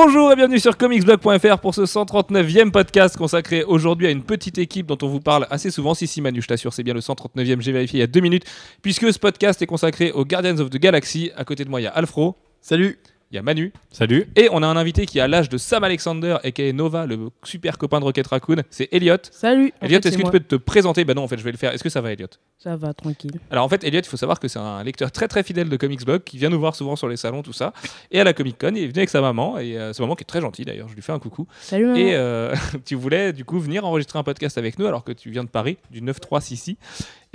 Bonjour et bienvenue sur comicsblog.fr pour ce 139e podcast consacré aujourd'hui à une petite équipe dont on vous parle assez souvent. Si, si, Manu, je t'assure, c'est bien le 139e, j'ai vérifié il y a deux minutes, puisque ce podcast est consacré aux Guardians of the Galaxy. À côté de moi, il y a Alfro, Salut il y a Manu, Salut. et on a un invité qui a l'âge de Sam Alexander et qui est Nova, le super copain de Rocket Raccoon, c'est Elliot. Salut Elliot, est-ce que tu peux te présenter? Bah non, en fait, je vais le faire. Est-ce que ça va, Elliot? Ça va, tranquille. Alors en fait, Elliot, il faut savoir que c'est un lecteur très très fidèle de Comics Blog qui vient nous voir souvent sur les salons, tout ça. Et à la Comic Con, il est venu avec sa maman, et euh, sa maman qui est très gentille d'ailleurs, je lui fais un coucou. Salut maman. Et euh, tu voulais du coup venir enregistrer un podcast avec nous alors que tu viens de Paris, du 936.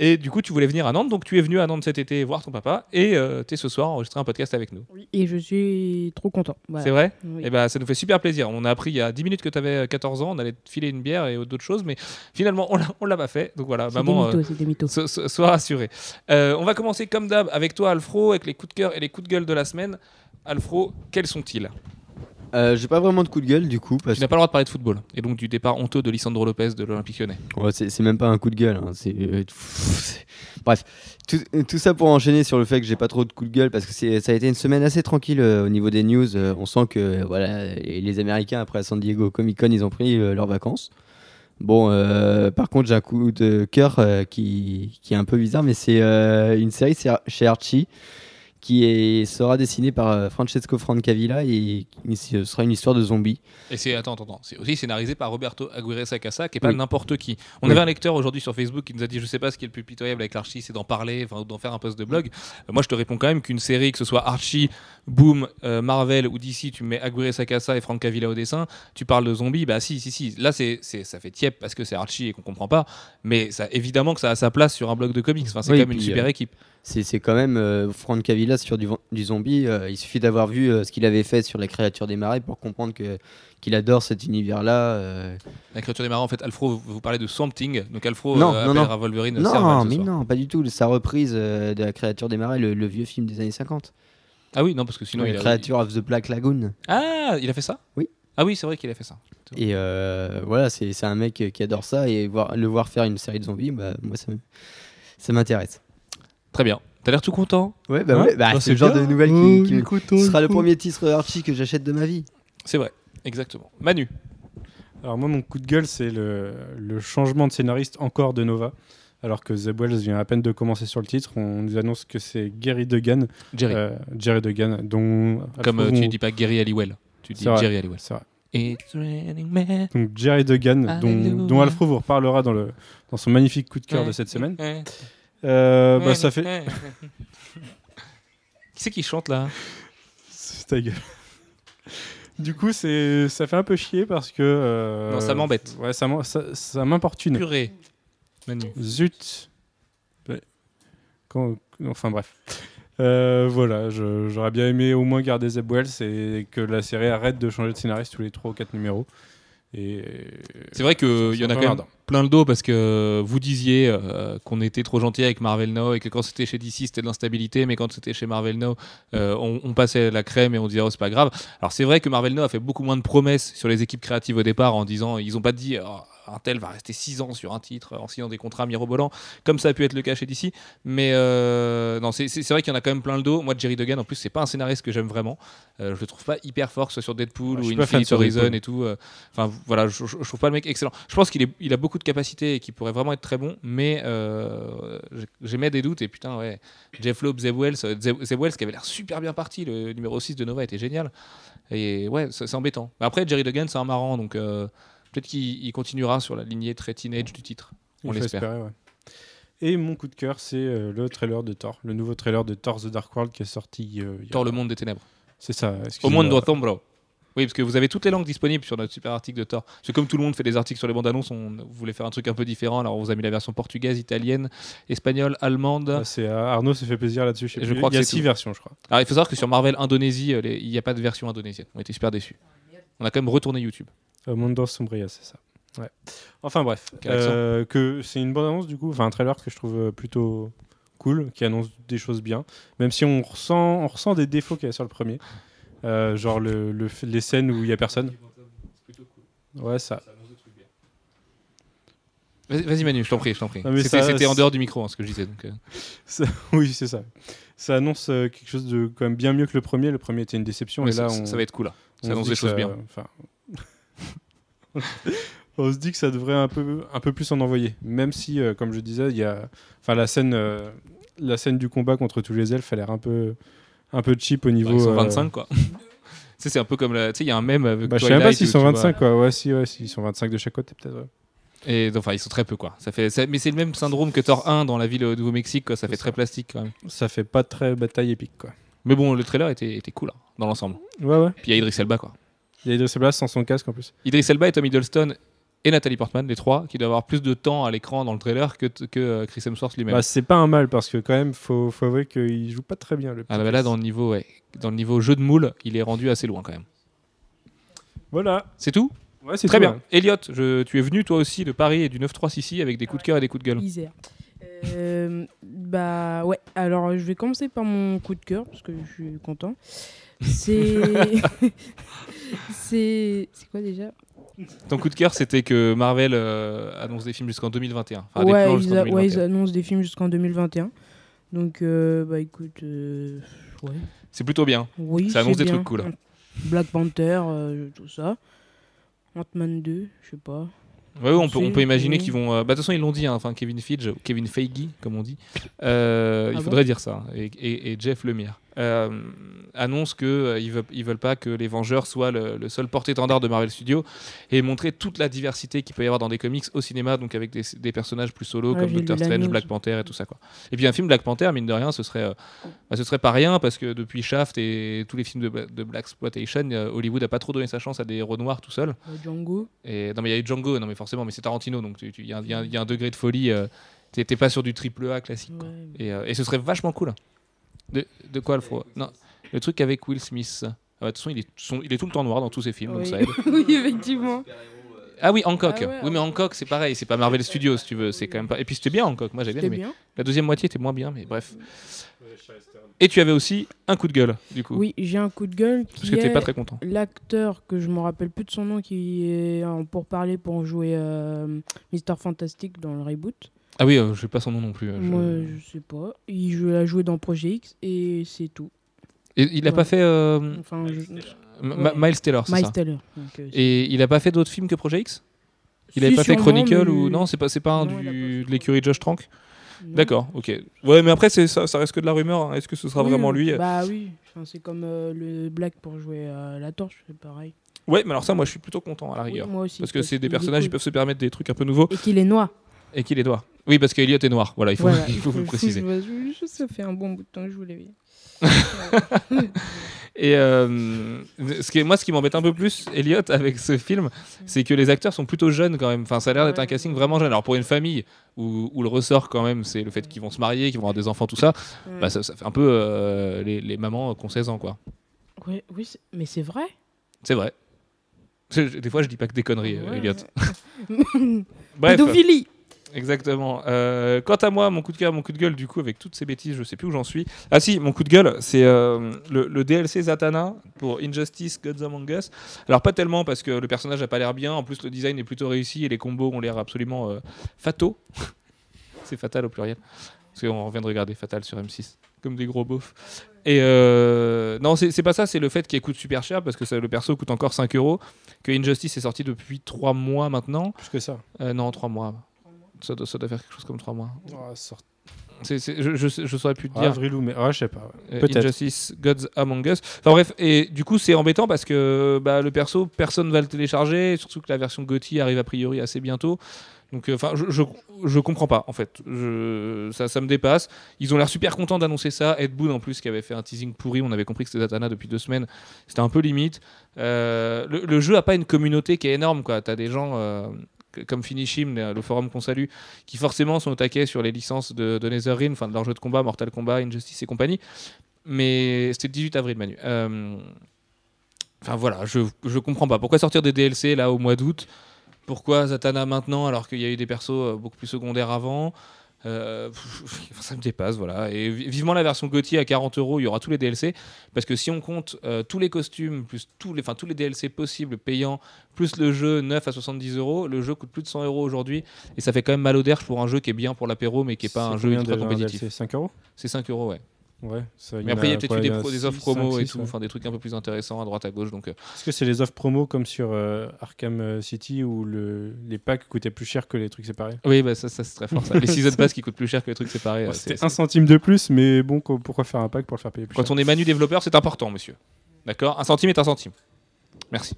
Et du coup, tu voulais venir à Nantes, donc tu es venu à Nantes cet été voir ton papa, et tu es ce soir enregistrer un podcast avec nous. Oui, Et je suis trop content. Voilà. C'est vrai? Oui. Et ben, ça nous fait super plaisir. On a appris il y a 10 minutes que tu avais 14 ans, on allait te filer une bière et d'autres choses, mais finalement, on l'a- pas fait. Donc voilà, des maman. euh, mythos, c'est des mythos. So- so- sois rassuré. Euh, on va commencer comme d'hab avec toi, Alfro, avec les coups de cœur et les coups de gueule de la semaine. Alfro, quels sont-ils? Euh, J'ai pas vraiment de coup de gueule du coup parce Tu n'as pas le droit de parler de football et donc du départ honteux de Lisandro Lopez de l'Olympique lyonnais. Ouais, c'est même pas un coup de gueule. hein, euh, Bref, tout, tout ça pour enchaîner sur le fait que j'ai pas trop de coup de gueule parce que ça a été une semaine assez tranquille euh, au niveau des news. Euh, on sent que voilà, les Américains après San Diego Comic Con ils ont pris leurs vacances. Bon, euh, par contre j'ai un coup de cœur euh, qui, qui est un peu bizarre, mais c'est euh, une série chez Archie qui est, sera dessinée par euh, Francesco Francavilla et ce sera une histoire de zombies. Et c'est attends, attends, attends. c'est aussi scénarisé par Roberto Aguirre Sacasa, qui est pas Oui. n'importe qui. On Oui. avait un lecteur aujourd'hui sur Facebook qui nous a dit, je sais pas ce qui est le plus pitoyable avec l'Archie, c'est d'en parler, enfin d'en faire un post de blog. Euh, moi, je te réponds quand même qu'une série, que ce soit Archie, Boom, euh, Marvel ou DC, tu mets Aguirre Sacasa et Frank Cavilla au dessin, tu parles de zombies, bah si, si, si. Là, c'est, ça fait tiep parce que c'est Archie et qu'on comprend pas, mais ça, évidemment que ça a sa place sur un blog de comics. Enfin, c'est Oui, quand même une super euh, équipe. C'est quand même euh, Frank Cavilla sur du, zombie. euh, il suffit d'avoir vu euh, ce qu'il avait fait sur les créatures des marais pour comprendre que qu'il adore cet univers-là. euh. La créature des marins, en fait, Alfro, vous, parlez de Swamp Thing, donc Alfro Non, non, non. appellera Wolverine Non, Serval mais soir. non, pas du tout. Sa reprise de la créature des marais, le, le vieux film des années 50. Ah oui, non, parce que sinon, la il créature of the Black Lagoon. Ah, il a fait ça? Oui. Ah oui, c'est vrai qu'il a fait ça. Et voilà, c'est un mec qui adore ça et voir, le voir faire une série de zombies, bah, moi ça m'intéresse. Très bien. T'as l'air tout content. Ouais, bah, Hein ouais, bah, Bah, c'est le genre bien. de nouvelle Oh, qui, qui- écoute, qui sera le premier titre Archie que j'achète de ma vie. C'est vrai, exactement. Manu. Alors moi, mon coup de gueule, c'est le, le changement de scénariste encore de Nova. Alors que Zeb Wells vient à peine de commencer sur le titre, on nous annonce que c'est Gary Duggan, Jerry. euh, Jerry Duggan, dont Comme euh, tu on- dis pas Gary Halliwell. Tu dis. Jerry Halliwell. C'est vrai. It's. Donc Jerry Alléluia. dont, dont Alfro vous reparlera dans, le, dans son magnifique coup de cœur de cette semaine. Ouais. Euh, bah, ça fait... Qui c'est qui chante là? C'est ta gueule. Du coup, c'est, ça fait un peu chier parce que... euh, Non, ça m'embête. Ouais, ça, m'en- ça, ça m'importune. Purée. Manu. Zut. Ouais. Quand- Enfin bref. Euh, voilà, je- j'aurais bien aimé au moins garder Zeb Wells et que la série arrête de changer de scénariste tous les 3 ou 4 numéros. Et C'est vrai qu'il y en a quand même plein le dos parce que vous disiez euh, qu'on était trop gentil avec Marvel Now et que quand c'était chez DC c'était de l'instabilité, mais quand c'était chez Marvel Now euh, on, on passait la crème et on disait oh, c'est pas grave. Alors c'est vrai que Marvel Now a fait beaucoup moins de promesses sur les équipes créatives au départ en disant ils ont pas dit oh, un tel va rester 6 ans sur un titre en signant des contrats mirobolants comme ça a pu être le cas chez DC. Mais euh, non, c'est vrai qu'il y en a quand même plein le dos. Moi, Jerry Duggan, en plus, c'est pas un scénariste que j'aime vraiment. Euh, je le trouve pas hyper fort, soit sur Deadpool Ouais, ou Infinite Horizon et tout. euh, Enfin, voilà, je, je- je trouve pas le mec excellent. Je pense qu'il il a beaucoup de capacités et qu'il pourrait vraiment être très bon, mais euh, j'ai- j'émets des doutes. Et putain, ouais, Jeff Loeb, Zeb Wells, Zeb, Wells qui avait l'air super bien parti. Le numéro 6 de Nova était génial. Et ouais, c'est embêtant. Après, Jerry Duggan, c'est un marrant, donc euh, peut-être qu'il il continuera sur la lignée très teenage du titre. On l'espère. ouais. Et mon coup de cœur, c'est euh, le trailer de Thor, le nouveau trailer de Thor The Dark World qui est sorti. euh, a- Thor, le monde des ténèbres. C'est ça. Au de Thor, Oui, parce que vous avez toutes les langues disponibles sur notre super article de Thor. Parce que comme tout le monde fait des articles sur les bandes annonces, on voulait faire un truc un peu différent. Alors on vous a mis la version portugaise, italienne, espagnole, allemande. Ah, c'est euh, Arnaud s'est fait plaisir là-dessus. Je, crois il y a six tout. versions, je crois. Alors il faut savoir que sur Marvel Indonésie, euh, les- il n'y a pas de version indonésienne. On était super déçus. On a quand même retourné YouTube. Euh, Mundo Sombria, c'est ça. Ouais. Enfin bref. Euh, que c'est une bonne annonce du coup, enfin un trailer que je trouve euh, plutôt cool, qui annonce des choses bien, même si on ressent, on ressent des défauts qu'il y a sur le premier, Euh, genre le, le f- les scènes où il y a personne. Ouais ça. Vas-y, Manu, je t'en prie, je t'en prie. Mais C'était en dehors du micro, hein, ce que je disais. Donc, euh. Ça- oui, c'est ça. Ça annonce euh, quelque chose de quand même bien mieux que le premier. Le premier était une déception Ouais, et là, ça, on, ça va être cool. là. on Ça annonce des choses bien. enfin, on se dit que ça devrait un peu, un peu plus en envoyer. Même si, euh, comme je disais, il y a, enfin, la scène, euh, la scène du combat contre tous les elfes a l'air un peu, un peu cheap au niveau. Ils sont euh, 25, quoi. C'est un peu comme la. Tu sais, il y a un mème avec. Bah, je sais même pas s'ils sont tu vois- 25 quoi. Ouais, si, ouais, si, ils sont 25 de chaque côté peut-être. ouais. Et enfin, ils sont très peu, quoi. Ça fait, ça- mais c'est le même syndrome que Thor 1 dans la ville au Nouveau-Mexique, quoi. Ça fait très plastique, quand même. Ça fait pas très bataille épique quoi. Mais bon, le trailer était, était cool, hein, dans l'ensemble. Ouais, ouais. Puis il y a Idris Elba, quoi. Il y a Idris Elba sans son casque en plus. Idris Elba et Tom Hiddleston et Nathalie Portman, les trois, qui doivent avoir plus de temps à l'écran dans le trailer que, que euh, Chris Hemsworth lui-même. Bah, c'est pas un mal parce que quand même, faut, faut avouer qu'il joue pas très bien le. Ah bah là, dans le niveau, ouais, dans le niveau jeu de moule, il est rendu assez loin quand même. Voilà. C'est tout? Ouais, c'est Très tout, bien. ouais. Elliot, je- tu es venu toi aussi de Paris et du 936 avec des coups de cœur et des coups de gueule. Isère. Euh, bah ouais, alors je vais commencer par mon coup de cœur parce que je suis content. C'est. c'est. C'est quoi déjà? Ton coup de cœur, c'était que Marvel euh, annonce des films jusqu'en 2021. Enfin, des ouais, plans ils jusqu'en a- ouais, ils 2021. annoncent des films jusqu'en 2021. Donc, euh, bah écoute, euh, ouais. C'est plutôt bien. Oui, Ça annonce c'est des bien. trucs cool. Black Panther, euh, tout ça. Ant-Man 2, je sais pas. Ouais, on peut, on C'est- peut imaginer oui. qu'ils vont. euh, bah, de toute façon, ils l'ont dit, hein, enfin, Kevin Feige, Kevin Feige, comme on dit. Euh, il Ah bon faudrait dire ça. hein, Et, et- et Jeff Lemire annonce qu'ils euh, ils veulent, ils veulent pas que les Vengeurs soient le, le seul porte-étendard de Marvel Studios et montrer toute la diversité qu'il peut y avoir dans des comics au cinéma, donc avec des, des personnages plus solo Ouais, comme Doctor Strange. Black Panther et tout ça. Quoi. Et puis un film Black Panther, mine de rien, ce serait, euh, bah, ce serait pas rien parce que depuis Shaft et tous les films de, Bla- de Black Exploitation, euh, Hollywood a pas trop donné sa chance à des héros noirs tout seul. Euh, Django. Et, non, mais il y a eu Django, non, mais forcément, mais c'est Tarantino, donc il y, a un- y y a degré de folie. euh, T'es pas sur du triple A classique. quoi. Ouais. Et, euh, et ce serait vachement cool. De, de quoi le froid Non, le truc avec Will Smith. Ah bah, de toute façon, il est, son- il est tout le temps noir dans tous ses films, donc Oui. ça aide. oui, effectivement. Ah oui, Hancock. Ah ouais, oui, mais Hancock, c'est pareil, c'est pas Marvel Studios, si tu veux. C'est quand même pas. Et puis c'était bien Hancock, moi j'ai bien aimé. bien. La deuxième moitié était moins bien, mais bref. Et tu avais aussi un coup de gueule, du coup. Oui, j'ai un coup de gueule Parce que t'es est pas très content. l'acteur que je me rappelle plus de son nom qui est en pour parler pour jouer euh, Mister Fantastic dans le reboot. Ah oui, euh, je sais pas son nom non plus. euh, je- Moi, je sais pas. Il joue- a joué dans Projet X et c'est tout. Et il a Ouais. pas fait euh, Enfin, je- M- Ma- Miles Taylor, c'est Miles ça Teller. Donc, euh, Et il a pas fait d'autres films que Project X? Il Si, avait pas fait sûrement, Chronicle mais- ou non C'est pas c'est pas un Non, il a du, pas fait de l'écurie Josh Trank? Non. D'accord, ok. Ouais, mais après c'est ça, ça reste que de la rumeur. hein. Est-ce que ce sera Oui, vraiment lui? Bah oui. Enfin, c'est comme euh, le Black pour jouer à la torche, c'est pareil. Ouais, mais alors ça, moi je suis plutôt content à la Oui, rigueur. moi aussi. parce que c'est des est personnages qui cool. peuvent se permettre des trucs un peu nouveaux Et qu'il est noir. Et qu'il est noir. Oui, parce qu'Eliott est noir. Voilà, il faut, Voilà, il faut vous le préciser. Je, je- je- ça fait un bon bout de temps que je voulais dire. Et euh, ce qui est- moi, ce qui m'embête un peu plus, Elliot, avec ce film, c'est que les acteurs sont plutôt jeunes quand même. Enfin, ça a l'air d'être un casting vraiment jeune. Alors pour une famille où, où le ressort quand même, c'est le fait qu'ils vont se marier, qu'ils vont avoir des enfants, tout ça, Ouais. bah, ça, ça fait un peu euh, les, les mamans qui ont 16 ans, quoi. Oui, c'est- mais c'est vrai. C'est vrai. Des fois, je dis pas que des conneries, Ouais. Elliot. Bref, Pédophilie. Exactement. Euh, quant à moi, mon coup de cœur, mon coup de gueule, du coup, avec toutes ces bêtises, je sais plus où j'en suis. Ah si, mon coup de gueule, c'est euh, le, le DLC Zatanna pour Injustice Gods Among Us. Alors pas tellement parce que le personnage a pas l'air bien, en plus le design est plutôt réussi et les combos ont l'air absolument euh, fataux. c'est fatal au pluriel. Parce qu'on vient de regarder Fatal sur M6, comme des gros beaufs. Et euh, non, c'est pas ça, c'est le fait qu'il coûte super cher parce que ça- le perso coûte encore 5 euros. Que Injustice est sorti depuis 3 mois maintenant. Plus que ça. Euh, non, 3 mois. Ça doit, ça doit faire quelque chose comme 3 mois. Oh, sort- je, je, sais- je saurais plus te dire. avril ou mai. Ah, je sais pas. ouais. Euh, Peut-être. Injustice Gods Among Us. Enfin bref, et du coup c'est embêtant parce que bah, le perso, personne va le télécharger, surtout que la version GOTY arrive a priori assez bientôt. Donc euh, enfin, je, je, je comprends pas en fait. Je, ça, ça me dépasse. Ils ont l'air super contents d'annoncer ça. Ed Boon en plus qui avait fait un teasing pourri, on avait compris que c'était Zatanna depuis deux semaines. C'était un peu limite. Euh, le, le jeu a pas une communauté qui est énorme quoi. T'as des gens euh, comme Finishim, le forum qu'on salue, qui forcément sont au taquet sur les licences de, de NetherRealm, enfin de leurs jeux de combat, Mortal Kombat, Injustice et compagnie. Mais c'était le 18 avril, Manu. Euh, Enfin voilà, je, je comprends pas. Pourquoi sortir des DLC là au mois d'août? Pourquoi Zatanna maintenant alors qu'il y a eu des persos euh, beaucoup plus secondaires avant? Euh, ça me dépasse, voilà. Et vi- vivement la version Gauthier à 40 euros, il y aura tous les DLC. Parce que si on compte euh, tous les costumes, plus tous les, enfin, tous les DLC possibles payants, plus le jeu neuf à 70 euros, le jeu coûte plus de 100 euros aujourd'hui. Et ça fait quand même mal au derche pour un jeu qui est bien pour l'apéro, mais qui n'est pas un jeu ultra compétitif. C'est 5 euros? C'est 5 euros, ouais. Ouais. ça, Mais après, il y a peut-être eu des, pro- offres promo et tout, ouais. enfin des trucs un peu plus intéressants à droite à gauche. Donc, euh, Est-ce que c'est les offres promo comme sur euh, Arkham euh, City où le, les packs coûtaient plus cher que les trucs séparés? Oui, bah, ça, ça c'est très fort. Ça. Les season pass qui coûtent plus cher que les trucs séparés. Bon, C'était un centime de plus, mais bon, pourquoi faire un pack pour le faire payer plus Quand cher? on est Manu développeur, c'est important, monsieur. D'accord? Un centime est un centime. Merci.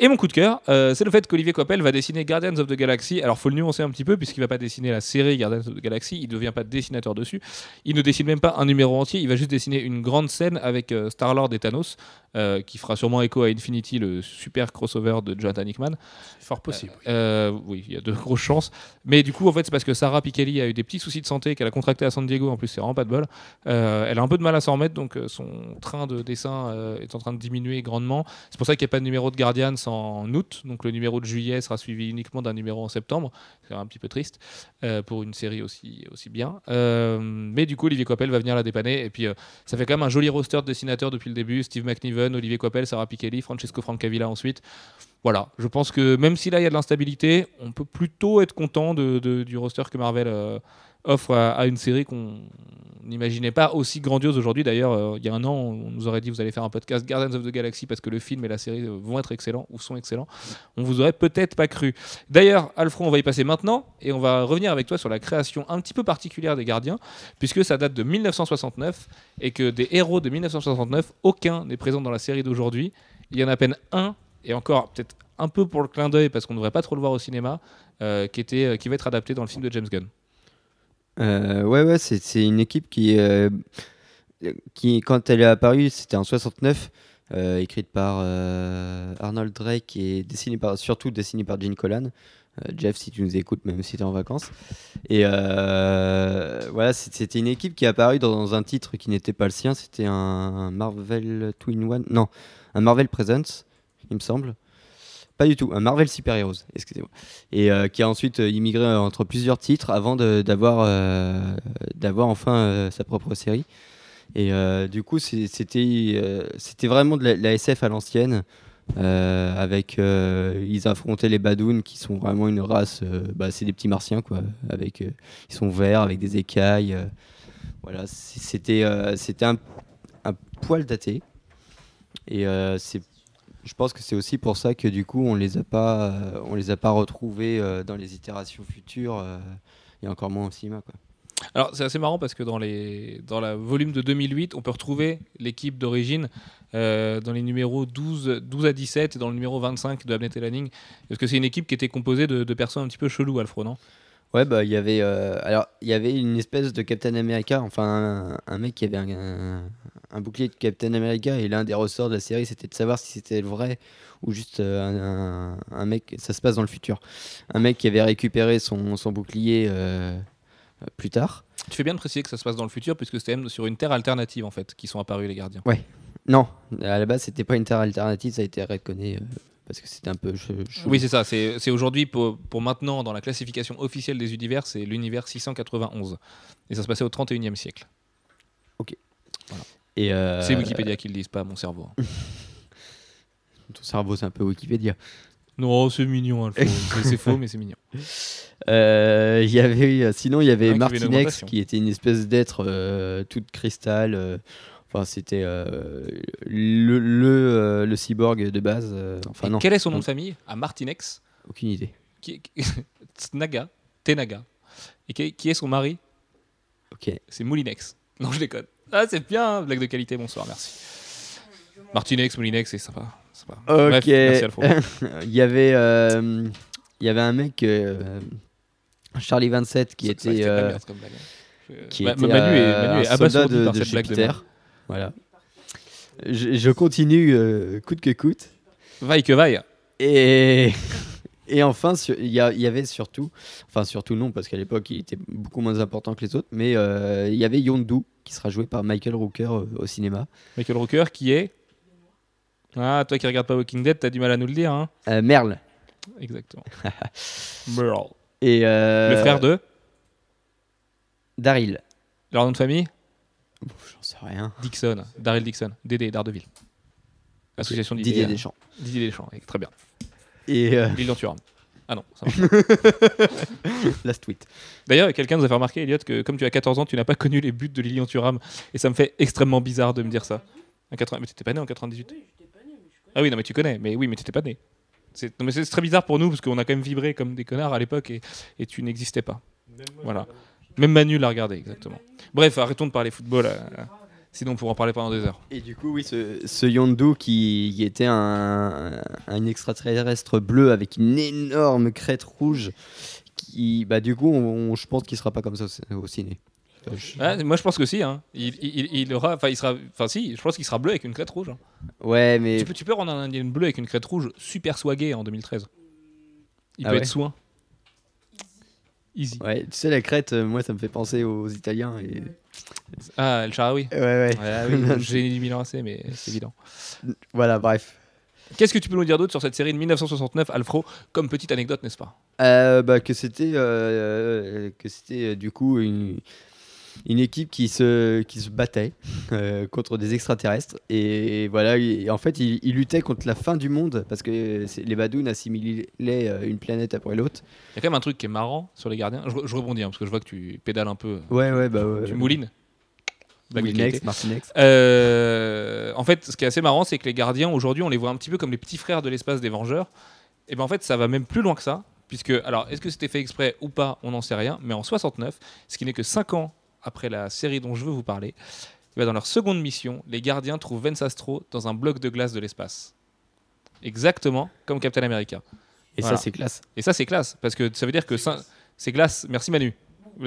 Et mon coup de cœur, euh, c'est le fait qu'Olivier Coppel va dessiner Guardians of the Galaxy. Alors, faut le nuancer un petit peu, puisqu'il va pas dessiner la série Guardians of the Galaxy. Il ne devient pas dessinateur dessus. Il ne dessine même pas un numéro entier. Il va juste dessiner une grande scène avec euh, Star-Lord et Thanos, euh, qui fera sûrement écho à Infinity, le super crossover de Jonathan Hickman. Fort possible. Euh, oui, il y a de grosses chances. Mais du coup, en fait, c'est parce que Sarah Pikeli a eu des petits soucis de santé qu'elle a contracté à San Diego. En plus, c'est vraiment pas de bol. Euh, elle a un peu de mal à s'en remettre, donc son train de dessin est en train de diminuer grandement. C'est pour ça qu'il n'y a pas de numéro de Guardians en août. Donc le numéro de juillet sera suivi uniquement d'un numéro en septembre. C'est un petit peu triste pour une série aussi, aussi bien. Mais du coup, Olivier Coppel va venir la dépanner. Et puis, ça fait quand même un joli roster de dessinateurs depuis le début. Steve McNiven, Olivier Coppel, Sarah Pikeli, Francesco Francavilla ensuite. Voilà, je pense que même si là il y a de l'instabilité, on peut plutôt être content de, du roster que Marvel euh, offre à, une série qu'on n'imaginait pas aussi grandiose aujourd'hui. D'ailleurs, euh, il y a un an, on nous aurait dit vous allez faire un podcast Guardians of the Galaxy parce que le film et la série euh, vont être excellents ou sont excellents. On vous aurait peut-être pas cru. D'ailleurs, Alfred, on va y passer maintenant et on va revenir avec toi sur la création un petit peu particulière des Gardiens, puisque ça date de 1969 et que des héros de 1969, aucun n'est présent dans la série d'aujourd'hui. Il y en a à peine un, et encore peut-être un peu pour le clin d'œil parce qu'on ne devrait pas trop le voir au cinéma, euh, qui, était, qui va être adapté dans le film de James Gunn. Euh, ouais, ouais, c'est une équipe qui, euh, qui, quand elle est apparue, c'était en 69, euh, écrite par euh, Arnold Drake et dessinée par, surtout dessinée par Gene Colan. Jeff, si tu nous écoutes, même si tu es en vacances. Et voilà, c'était une équipe qui est apparue dans un titre qui n'était pas le sien. C'était un Marvel Twin One. Non, un Marvel Presents, il me semble. Pas du tout, un Marvel Super Heroes, excusez-moi. Et euh, qui a ensuite euh, immigré euh, entre plusieurs titres avant d'avoir euh, enfin sa propre série. Et du coup, c'était vraiment de la, SF à l'ancienne. avec ils affrontaient les Badouns qui sont vraiment une race bah, c'est des petits martiens quoi avec ils sont verts avec des écailles voilà c'était c'était un, un poil daté et c'est je pense que c'est aussi pour ça que du coup on les a pas euh, on les a pas retrouvés euh, dans les itérations futures euh, et encore moins au cinéma. Alors c'est assez marrant parce que dans, les, dans la volume de 2008, on peut retrouver l'équipe d'origine euh, dans les numéros 12, 12 à 17 et dans le numéro 25 de Abnett et Lanning. Parce que c'est une équipe qui était composée de, de personnes un petit peu cheloues, Alfred, non? Ouais, bah il y avait euh, alors il y avait une espèce de Captain America, enfin un, un mec qui avait un, un- un bouclier de Captain America et l'un des ressorts de la série c'était de savoir si c'était le vrai ou juste euh, un, un- un mec, ça se passe dans le futur, un mec qui avait récupéré son, son bouclier euh, euh, plus tard. Tu fais bien de préciser que ça se passe dans le futur puisque c'était même sur une terre alternative en fait qui sont apparus les gardiens. Non, à la base c'était pas une terre alternative, ça a été reconnu parce que c'était un peu. Oui, c'est ça. C'est aujourd'hui, pour, pour maintenant, dans la classification officielle des univers, c'est l'univers 691. Et ça se passait au 31e siècle. Et euh, C'est Wikipédia qui le disent, pas mon cerveau. hein. Ton cerveau c'est un peu Wikipédia. non, c'est mignon, Alfred. C'est- faux, mais c'est mignon. Euh, y avait, euh, sinon, il y avait Ah, Martinex qui était une espèce d'être euh, toute cristal. Enfin, c'était euh, le, le, euh, le cyborg de base. euh, enfin, non, quel est son nom de famille? À Martinex, aucune idée. qui, qui- Tsnaga, Tenaga. Et qui, qui est son mari? Ok. C'est Moulinex. Non, je déconne. Ah, c'est bien, hein, blague de qualité, bonsoir, merci. Martinex, Moulinex, c'est sympa. sympa. Bref, Ok. merci il y avait, il y avait un mec, Charlie 27, qui Ça- ça, était, c'était de la merde comme blague, hein. Qui Ma- était Manu est, Manu est un soldat de, Jupiter. Voilà. Je, je continue euh, coûte que coûte. Vaille que vaille. Et, et enfin, il y, avait surtout, enfin surtout non, parce qu'à l'époque il était beaucoup moins important que les autres, mais euh, il y avait Yondu qui sera joué par Michael Rooker euh, au cinéma. Michael Rooker qui est? Ah, toi qui regardes pas Walking Dead, t'as du mal à nous le dire, hein Merle. Exactement. Merle. Et, Le frère de? Daryl. Leur nom de famille? J'en sais rien. Dixon. Daryl Dixon. Dédé d'Ardeville. Association Didier Didier. Deschamps. Didier Deschamps. oui, Très bien. Et euh, Lilian Thuram. Ah non, ça marche last tweet. D'ailleurs, quelqu'un nous a fait remarquer, Elliot, que comme tu as 14 ans, tu n'as pas connu les buts de Lilian Thuram. Et ça me fait extrêmement bizarre de me dire ça. En 80... Mais t'étais pas né en 98 Ah oui, non, mais tu connais. Mais oui, mais t'étais pas né. C'est non, mais c'est très bizarre pour nous parce qu'on a quand même vibré comme des connards à l'époque et, et tu n'existais pas. Voilà. Même Manu l'a regardé, exactement. Bref, arrêtons de parler football. euh, sinon, on pourra en parler pendant des heures. Et du coup, oui, ce, ce Yondu qui, qui était un, un extraterrestre bleu avec une énorme crête rouge, qui, bah, du coup, on- on- je pense qu'il sera pas comme ça au, ciné. Euh, Ah, moi, je pense que si. Hein. Il, il- il aura, enfin, il sera, enfin, si. Je pense qu'il sera bleu avec une crête rouge. hein. Ouais, mais Tu peux, tu peux rendre un indien bleu avec une crête rouge super swagué en 2013. Il Ah peut ouais être soin. Easy. ouais, tu sais, la crête, euh, moi, ça me fait penser aux Italiens. Et... Ah, El Sharawi. Ouais, ouais. Ah oui, le génie du Milan AC, mais c'est évident. Voilà, bref. Qu'est-ce que tu peux nous dire d'autre sur cette série de 1969, Alfro, comme petite anecdote, n'est-ce pas? Euh, bah, que c'était euh, que c'était euh, du coup une, une équipe qui se, qui se battait euh, contre des extraterrestres et voilà et en fait ils, luttaient contre la fin du monde parce que les Badouns assimilaient euh, une planète après l'autre Il y a quand même un truc qui est marrant sur les gardiens. Je, je rebondis hein, parce que je vois que tu pédales un peu. ouais ouais bah ouais Tu moulines. Martinex Euh, en fait, ce qui est assez marrant, c'est que les gardiens, aujourd'hui, on les voit un petit peu comme les petits frères de l'espace des Vengeurs. Et ben en fait, ça va même plus loin que ça. Puisque, alors, est-ce que c'était fait exprès ou pas? On n'en sait rien. Mais en 69, ce qui n'est que 5 ans après la série dont je veux vous parler, eh dans leur seconde mission, les gardiens trouvent Vance Astro dans un bloc de glace de l'espace. Exactement comme Captain America. et Voilà. ça c'est classe Et ça, c'est classe, parce que ça veut dire que c'est glace. Merci Manu.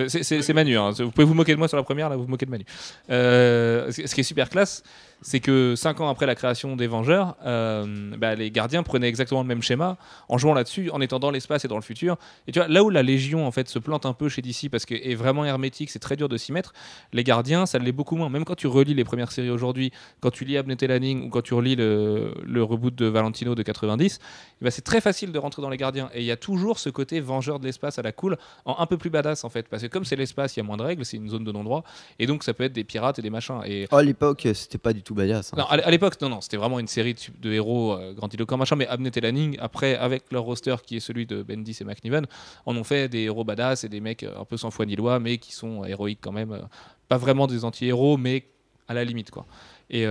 C'est- Manu. hein. Vous pouvez vous moquer de moi sur la première, là, vous vous moquez de Manu. Euh, ce qui est super classe, c'est que 5 ans après la création des Vengeurs, euh, bah, les gardiens prenaient exactement le même schéma en jouant là-dessus, en étant dans l'espace et dans le futur. Et tu vois, là où la Légion en fait se plante un peu chez DC parce qu'elle est vraiment hermétique, c'est très dur de s'y mettre. Les gardiens, ça l'est beaucoup moins. Même quand tu relis les premières séries aujourd'hui, quand tu lis Abnett et Lanning ou quand tu relis le, le reboot de Valentino de 90, eh ben, c'est très facile de rentrer dans les gardiens. Et il y a toujours ce côté vengeur de l'espace à la cool, en un peu plus badass en fait. Parce que comme c'est l'espace, il y a moins de règles, c'est une zone de non-droit. Et donc ça peut être des pirates et des machins. Et oh, à l'époque c'était pas du tout badass hein. non, à l'époque, non, non, c'était vraiment une série de, héros euh, grandiloquents, machin, mais Abnett et Lanning, après, avec leur roster qui est celui de Bendis et McNiven, en ont fait des héros badass et des mecs euh, un peu sans foi ni loi, mais qui sont euh, héroïques quand même. pas vraiment des anti-héros, mais à la limite, quoi. Et-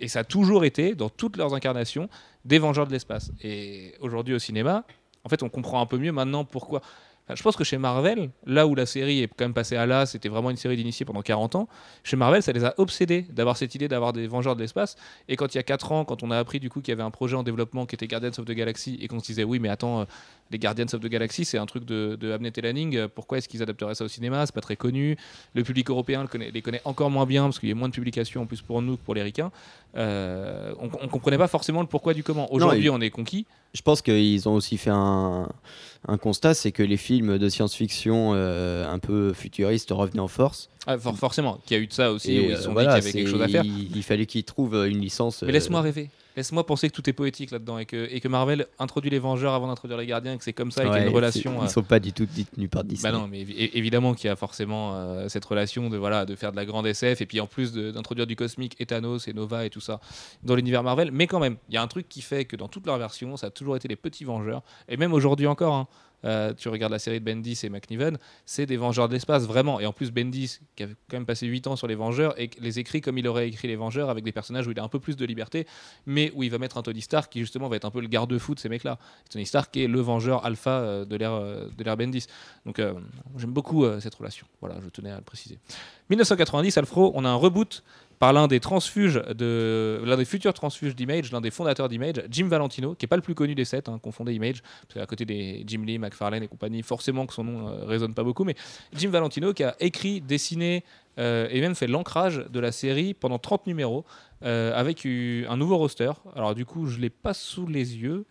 et ça a toujours été, dans toutes leurs incarnations, des vengeurs de l'espace. Et aujourd'hui, au cinéma, en fait, on comprend un peu mieux maintenant pourquoi. Enfin, je pense que chez Marvel, là où la série est quand même passée à l'as, c'était vraiment une série d'initiés pendant 40 ans, chez Marvel, ça les a obsédés d'avoir cette idée d'avoir des vengeurs de l'espace. Et quand il y a 4 ans, quand on a appris du coup qu'il y avait un projet en développement qui était Guardians of the Galaxy et qu'on se disait oui mais attends, euh, les Guardians of the Galaxy c'est un truc de, de Abnett et Lanning, euh, pourquoi est-ce qu'ils adapteraient ça au cinéma? C'est pas très connu. Le public européen le connaît- les connaît encore moins bien parce qu'il y a moins de publications en plus pour nous que pour les ricains. Euh, on, on comprenait pas forcément le pourquoi du comment. Aujourd'hui on est conquis. je pense qu'ils ont aussi fait un, un constat c'est que les films de science-fiction euh, un peu futuristes revenaient en force Ah, for- forcément, qu'il y a eu de ça aussi Et, où ils euh, se sont voilà, dit qu'il y avait quelque chose à faire. Il, il fallait qu'ils trouvent une licence. Mais euh, laisse-moi rêver. Laisse-moi penser que tout est poétique là-dedans et que, et que Marvel introduit les Vengeurs avant d'introduire les Gardiens et que c'est comme ça et qu'il y a une relation. c'est- euh, Ils sont pas du tout détenus par Disney. Bah non, mais évidemment qu'il y a forcément euh, cette relation de voilà de faire de la grande SF et puis en plus d'introduire du cosmique, et Thanos et Nova et tout ça dans l'univers Marvel. Mais quand même, il y a un truc qui fait que dans toutes leurs versions, ça a toujours été les petits Vengeurs et même aujourd'hui encore. hein, euh, tu regardes la série de Bendis et McNiven, c'est des Vengeurs de l'espace, vraiment. Et en plus, Bendis, qui a quand même passé 8 ans sur les Vengeurs, et les écrit comme il aurait écrit les Vengeurs, avec des personnages où il a un peu plus de liberté, mais où il va mettre un Tony Stark qui justement va être un peu le garde-fou de ces mecs-là. Tony Stark est le Vengeur alpha euh, euh, de l'ère Bendis. Donc j'aime beaucoup cette relation. Voilà, je tenais à le préciser. 1990, Alfro, on a un reboot par l'un des transfuges de l'un des futurs transfuges d'Image, l'un des fondateurs d'Image, Jim Valentino, qui est pas le plus connu des sept, hein, qu'on fondait Image, parce qu'à côté des Jim Lee, McFarlane et compagnie, forcément que son nom euh, résonne pas beaucoup, mais Jim Valentino qui a écrit, dessiné euh, et même fait l'ancrage de la série pendant 30 numéros euh, avec un nouveau roster. Alors du coup, je l'ai pas sous les yeux.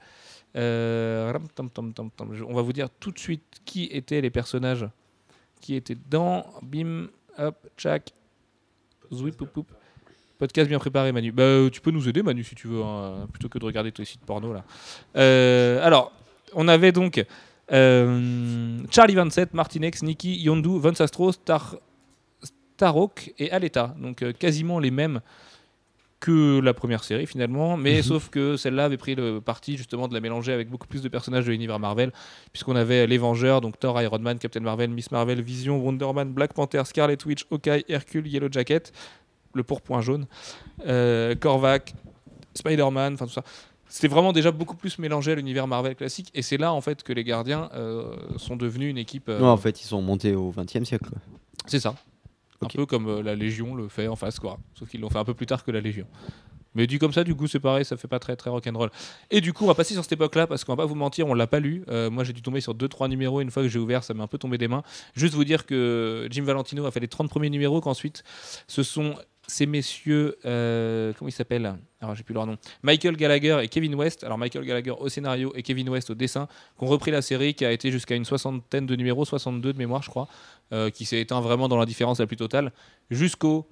Euh, on va vous dire tout de suite qui étaient les personnages qui étaient dans Bim, hop, tchac, zouip. Podcast bien préparé, Manu. Bah, euh, tu peux nous aider, Manu, si tu veux, hein, plutôt que de regarder tous les sites porno là. Euh, alors, on avait donc euh, Charlie 27, Martinex, Nicky, Yondu, Vance Astro, Star Tarok et Aleta. Donc euh, quasiment les mêmes que la première série finalement, mais Mhm. sauf que celle-là avait pris le parti justement de la mélanger avec beaucoup plus de personnages de l'univers Marvel, puisqu'on avait les Vengeurs, donc Thor, Iron Man, Captain Marvel, Miss Marvel, Vision, Wonder Man, Black Panther, Scarlet Witch, Hawkeye, Hercule, Yellow Jacket, le pourpoint jaune, euh, Korvac, Spider-Man, enfin tout ça. C'était vraiment déjà beaucoup plus mélangé à l'univers Marvel classique, et c'est là en fait que les Gardiens euh, sont devenus une équipe. euh, Non, en fait, ils sont montés au XXe siècle. c'est ça. Un peu comme euh, la Légion le fait en face, quoi. Sauf qu'ils l'ont fait un peu plus tard que la Légion. Mais dit comme ça, du coup, c'est pareil, ça fait pas très très rock'n'roll. Et du coup, on va passer sur cette époque-là parce qu'on va pas vous mentir, on l'a pas lu. Euh, moi, j'ai dû tomber sur 2-3 numéros une fois que j'ai ouvert, ça m'a un peu tombé des mains. Juste vous dire que Jim Valentino a fait les 30 premiers numéros, qu'ensuite, ce sont ces messieurs, euh, comment ils s'appellent? Alors, j'ai plus leur nom. Michael Gallagher et Kevin West. Alors, Michael Gallagher au scénario et Kevin West au dessin, qui ont repris la série qui a été jusqu'à une soixantaine de numéros, 62 de mémoire, je crois, euh, qui s'est éteint vraiment dans l'indifférence la plus totale, jusqu'au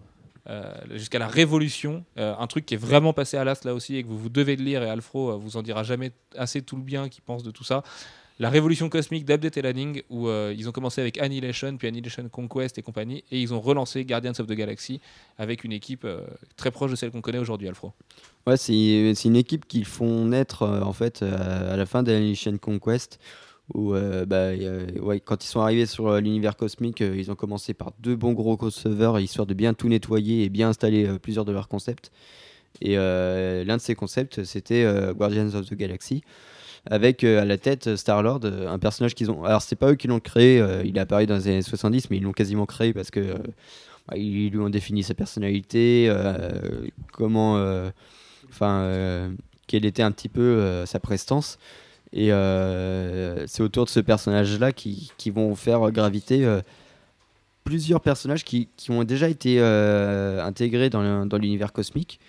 euh, jusqu'à la Révolution, un truc qui est vraiment passé à l'as là aussi et que vous, vous devez de lire et Alfro vous en dira jamais assez tout le bien qu'il pense de tout ça. La Révolution cosmique d'Abdet et Lanning où euh, ils ont commencé avec Annihilation puis Annihilation Conquest et compagnie et ils ont relancé Guardians of the Galaxy avec une équipe euh, très proche de celle qu'on connaît aujourd'hui Alfro. Ouais, c'est une équipe qu'ils font naître euh, en fait à la fin d'Annihilation Conquest. Où, bah, quand ils sont arrivés sur l'univers cosmique, ils ont commencé par deux bons gros crossovers histoire de bien tout nettoyer et bien installer plusieurs de leurs concepts. Et l'un de ces concepts, c'était Guardians of the Galaxy, avec euh, à la tête Star-Lord, euh, un personnage qu'ils ont. Alors, c'est pas eux qui l'ont créé, euh, il est apparu dans les années 70, mais ils l'ont quasiment créé parce que euh, bah, ils lui ont défini sa personnalité, euh, comment. euh, Enfin, euh, quelle était un petit peu euh, sa prestance. Et euh, c'est autour de ce personnage-là qui, qui vont faire graviter euh, plusieurs personnages qui, ont déjà été euh, intégrés dans l'univers cosmique,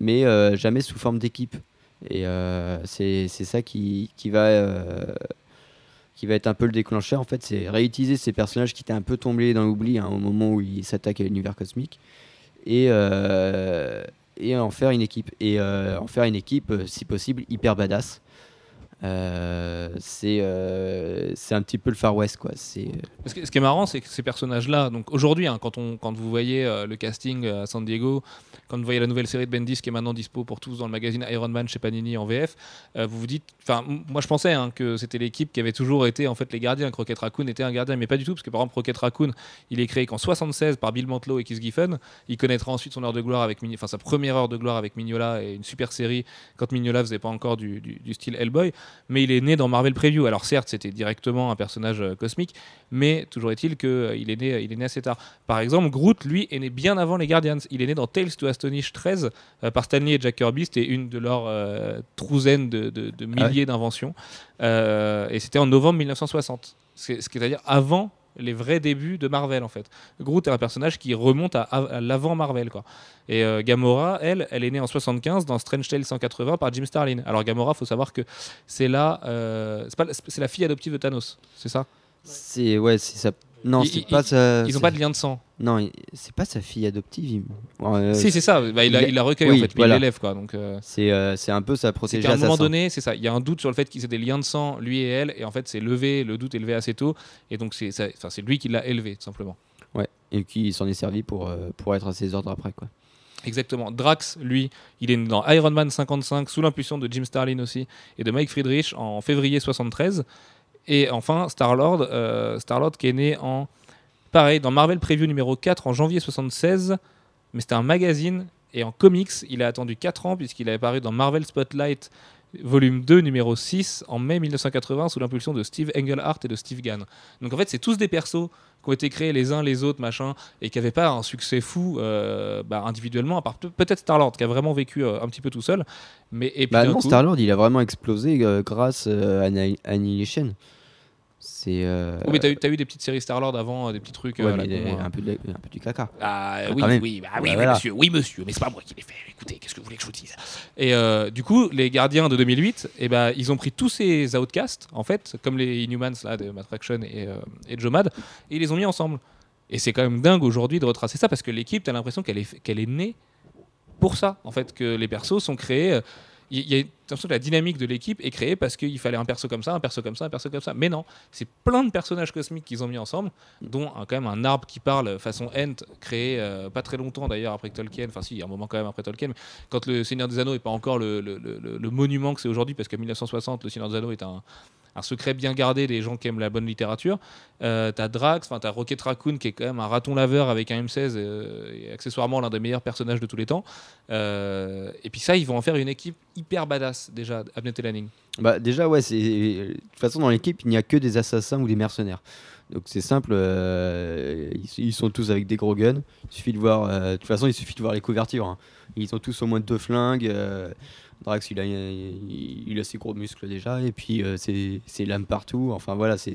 mais euh, jamais sous forme d'équipe. Et euh, c'est ça qui, qui va, euh, qui va être un peu le déclencheur. En fait, c'est réutiliser ces personnages qui étaient un peu tombés dans l'oubli hein, au moment où ils s'attaquent à l'univers cosmique et, euh, en faire une équipe. Si possible, hyper badass. Euh, c'est euh, c'est un petit peu le Far West quoi. C'est Ce qui, est marrant, c'est que ces personnages-là, donc aujourd'hui, hein, quand, quand vous voyez euh, le casting euh, à San Diego, quand vous voyez la nouvelle série de Bendis qui est maintenant dispo pour tous dans le magazine Iron Man chez Panini en VF, euh, vous vous dites, moi je pensais hein, que c'était l'équipe qui avait toujours été en fait les gardiens. Crockett Raccoon était un gardien, mais pas du tout, parce que par exemple Crockett Raccoon, il est créé qu'en 76 par Bill Mantlo et Keith Giffen. Il connaîtra ensuite son heure de gloire avec, enfin sa première heure de gloire avec Mignola et une super série quand Mignola faisait pas encore du- du style Hellboy, mais il est né dans Marvel Preview. Alors certes, c'était directement un personnage euh, cosmique, mais toujours est-il qu'il il est, né, il est né assez tard. Par exemple, Groot, lui, est né bien avant les Guardians. Il est né dans Tales to Astonish 13 euh, par Stanley et Jack Kirby. C'était une de leurs euh, trouzaines de, de- de Ah ouais. milliers d'inventions. Euh, et c'était en novembre 1960. C'est- Ce qui est à dire avant les vrais débuts de Marvel en fait. Groot est un personnage qui remonte à, l'avant Marvel quoi. Et euh, Gamora, elle, elle est née en 75 dans Strange Tale 180 par Jim Starlin. Alors Gamora, faut savoir que c'est la, euh, c'est la- fille adoptive de Thanos, c'est ça? C'est ouais c'est ça. Non ils- pas sa. Ils n'ont pas de lien de sang. Non il- c'est pas sa fille adoptive. il- euh, si c'est ça, Bah, il, la- il il la recueille oui, en fait, mais voilà. il l'élève quoi. Donc euh, c'est euh, c'est un peu sa protégée qu'à un moment donné, c'est ça. Il y a un doute sur le fait qu'ils aient des liens de sang, lui et elle, et en fait c'est levé, le doute est levé assez tôt, et donc c'est, lui qui l'a élevé tout simplement. Ouais. Et qui s'en est servi pour pour être à ses ordres après quoi. Exactement. Drax, lui, il est dans Iron Man 55 sous l'impulsion de Jim Starlin aussi et de Mike Friedrich en février 73. Et enfin, Star-Lord, euh, Star-Lord qui est né en pareil dans Marvel Preview numéro 4 en janvier 76, mais c'était un magazine et en comics, il a attendu 4 ans puisqu'il est apparu dans Marvel Spotlight volume 2 numéro 6 en mai 1980 sous l'impulsion de Steve Englehart et de Steve Gann. Donc en fait, c'est tous des persos qui ont été créés les uns les autres, machin, et qui n'avaient pas un succès fou euh, bah, individuellement, à part pe- peut-être Star-Lord, qui a vraiment vécu euh, un petit peu tout seul. Mais, et puis Bah non coup- Star-Lord il a vraiment explosé euh, grâce à Anni- Annihilation. C'est euh, Oui, mais t'as eu, t'as eu des petites séries Star-Lord avant, euh, des petits trucs. ouais, mais con, un peu de, un peu du caca. Ah, Ah, oui, quand même. oui, bah, oui, oui, voilà. monsieur, oui, monsieur, mais c'est pas moi qui l'ai fait. Écoutez, qu'est-ce que vous voulez que je vous dise? Et euh, du coup, les gardiens de 2008, eh ben, ils ont pris tous ces outcasts, en fait, comme les Inhumans là, de Matt Fraction et, euh, et Joe Mad, et ils les ont mis ensemble. Et c'est quand même dingue aujourd'hui de retracer ça parce que l'équipe, t'as l'impression qu'elle est, qu'elle est née pour ça, en fait, que les persos sont créés. Il y a la dynamique de l'équipe est créée parce qu'il fallait un perso comme ça, un perso comme ça, un perso comme ça. Mais non, c'est plein de personnages cosmiques qu'ils ont mis ensemble, dont un- quand même un arbre qui parle façon Ent, créé euh, pas très longtemps d'ailleurs après Tolkien, enfin si, il y a un moment quand même après Tolkien, quand le Seigneur des Anneaux n'est pas encore le monument que c'est aujourd'hui, parce qu'en 1960, le Seigneur des Anneaux est un, un secret bien gardé des gens qui aiment la bonne littérature. Euh, t'as Drax, enfin t'as Rocket Raccoon qui est quand même un raton laveur avec un M16 euh, et accessoirement l'un des meilleurs personnages de tous les temps. Euh, et puis ça, ils vont en faire une équipe hyper badass déjà, Abnett et Lanning. Bah déjà ouais, c'est de toute façon dans l'équipe il n'y a que des assassins ou des mercenaires. Donc c'est simple, ils, sont tous avec des gros guns. Il suffit de voir, de toute façon il suffit de voir les couvertures. hein. Ils ont tous au moins deux flingues. Drax il a, il, il a ses gros muscles déjà et puis euh, c'est lames partout. Enfin voilà, c'est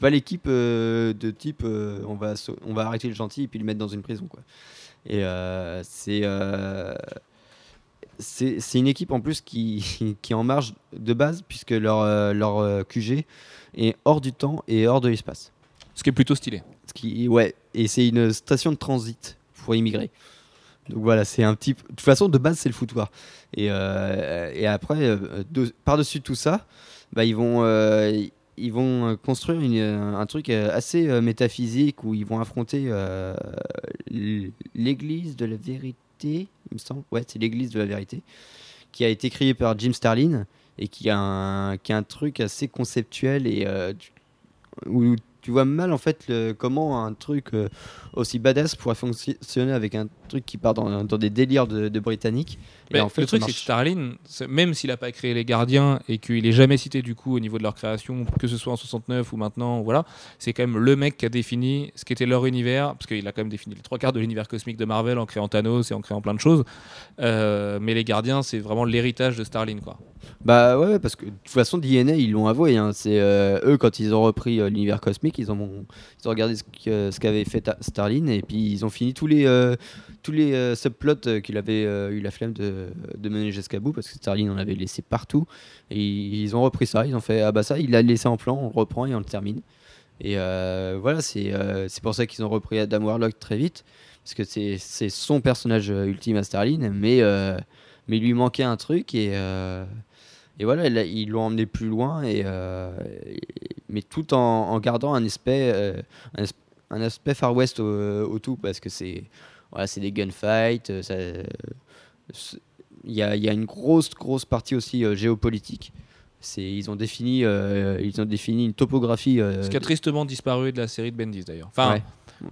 pas l'équipe euh, de type euh, on va sau- on va arrêter le gentil et puis le mettre dans une prison quoi. Et euh, c'est une équipe en plus qui, qui est en marge de base puisque leur, leur QG est hors du temps et hors de l'espace. Ce qui est plutôt stylé. Ce qui, ouais, et c'est une station de transit pour immigrer. Donc voilà, c'est un petit. De toute façon, de base, c'est le foutoir. Et, euh, après, euh, de- par-dessus tout ça, bah, ils vont. euh, ils vont construire une- un truc assez métaphysique où ils vont affronter l'église de la vérité, il me semble. Ouais, c'est l'église de la vérité, qui a été créée par Jim Starlin et qui a un, qui a un truc assez conceptuel et où tu vois mal en fait le- comment un truc euh, aussi badass pourrait fonctionner avec un truc qui part dans, dans des délires de, de britanniques. Et Mais en fait, le truc, c'est que. Starlin, même s'il n'a pas créé les gardiens et qu'il est jamais cité du coup au niveau de leur création, que ce soit en 69 ou maintenant, voilà, c'est quand même le mec qui a défini ce qu'était leur univers, parce qu'il a quand même défini les trois quarts de l'univers cosmique de Marvel en créant Thanos et en créant plein de choses. Euh, mais les gardiens, c'est vraiment l'héritage de Starlin, quoi. Bah ouais, parce que de toute façon, DNA, ils l'ont avoué. hein. C'est euh, eux, quand ils ont repris l'univers cosmique, ils ont, regardé ce qu'avait fait Ta- Starlin et puis ils ont fini tous les, euh, euh, subplots euh, qu'il avait eu la flemme de, mener jusqu'à bout parce que Starlin en avait laissé partout. Ils ont repris ça, ils ont fait Ah bah ça, il l'a laissé en plan, on le reprend et on le termine. Et voilà, c'est pour ça qu'ils ont repris Adam Warlock très vite parce que c'est son personnage ultime à Starlin, mais, mais il lui manquait un truc et. Et voilà, là, ils l'ont emmené plus loin, et, euh, et- mais tout en, en gardant un aspect, euh, un, as- un aspect Far West au, au tout, parce que c'est voilà, des gunfights, ça- il y a, il y a une grosse, grosse partie aussi euh, géopolitique. C'est, ils, ont défini, euh, ils ont défini une topographie. euh, Ce qui a tristement disparu de la série de Bendis d'ailleurs. Enfin, Ouais.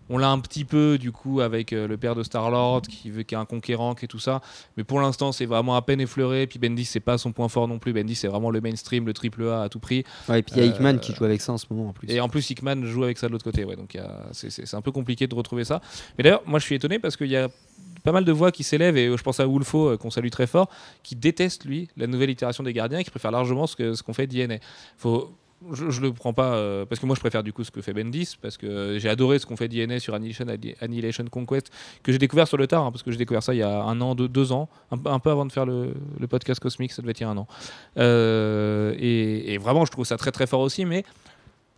On l'a un petit peu du coup avec euh, le père de Star Lord qui veut qu'il y ait un conquérant qui est tout ça, mais pour l'instant c'est vraiment à peine effleuré. Puis Bendis c'est pas son point fort non plus. Bendis c'est vraiment le mainstream, le triple A à tout prix. ouais, et puis il y a euh, Hickman qui joue avec ça en ce moment en plus. Et en plus, Hickman joue avec ça de l'autre côté. Ouais, donc c'est- un peu compliqué de retrouver ça. Mais d'ailleurs, moi je suis étonné parce qu'il y a pas mal de voix qui s'élèvent, et euh, je pense à Wolfo, euh, qu'on salue très fort, qui déteste lui la nouvelle itération des gardiens et qui préfère largement ce ce qu'on fait DNA. Faut, je, je le prends pas euh, parce que moi je préfère du coup ce que fait Bendis parce que j'ai adoré ce qu'on fait DNA sur Annihilation, Conquest que j'ai découvert sur le tard hein, parce que j'ai découvert ça il y a un an, deux, ans, un, peu- avant de faire le, podcast cosmique, ça devait être il y a un an. Euh, et, et vraiment je trouve ça très très fort aussi, mais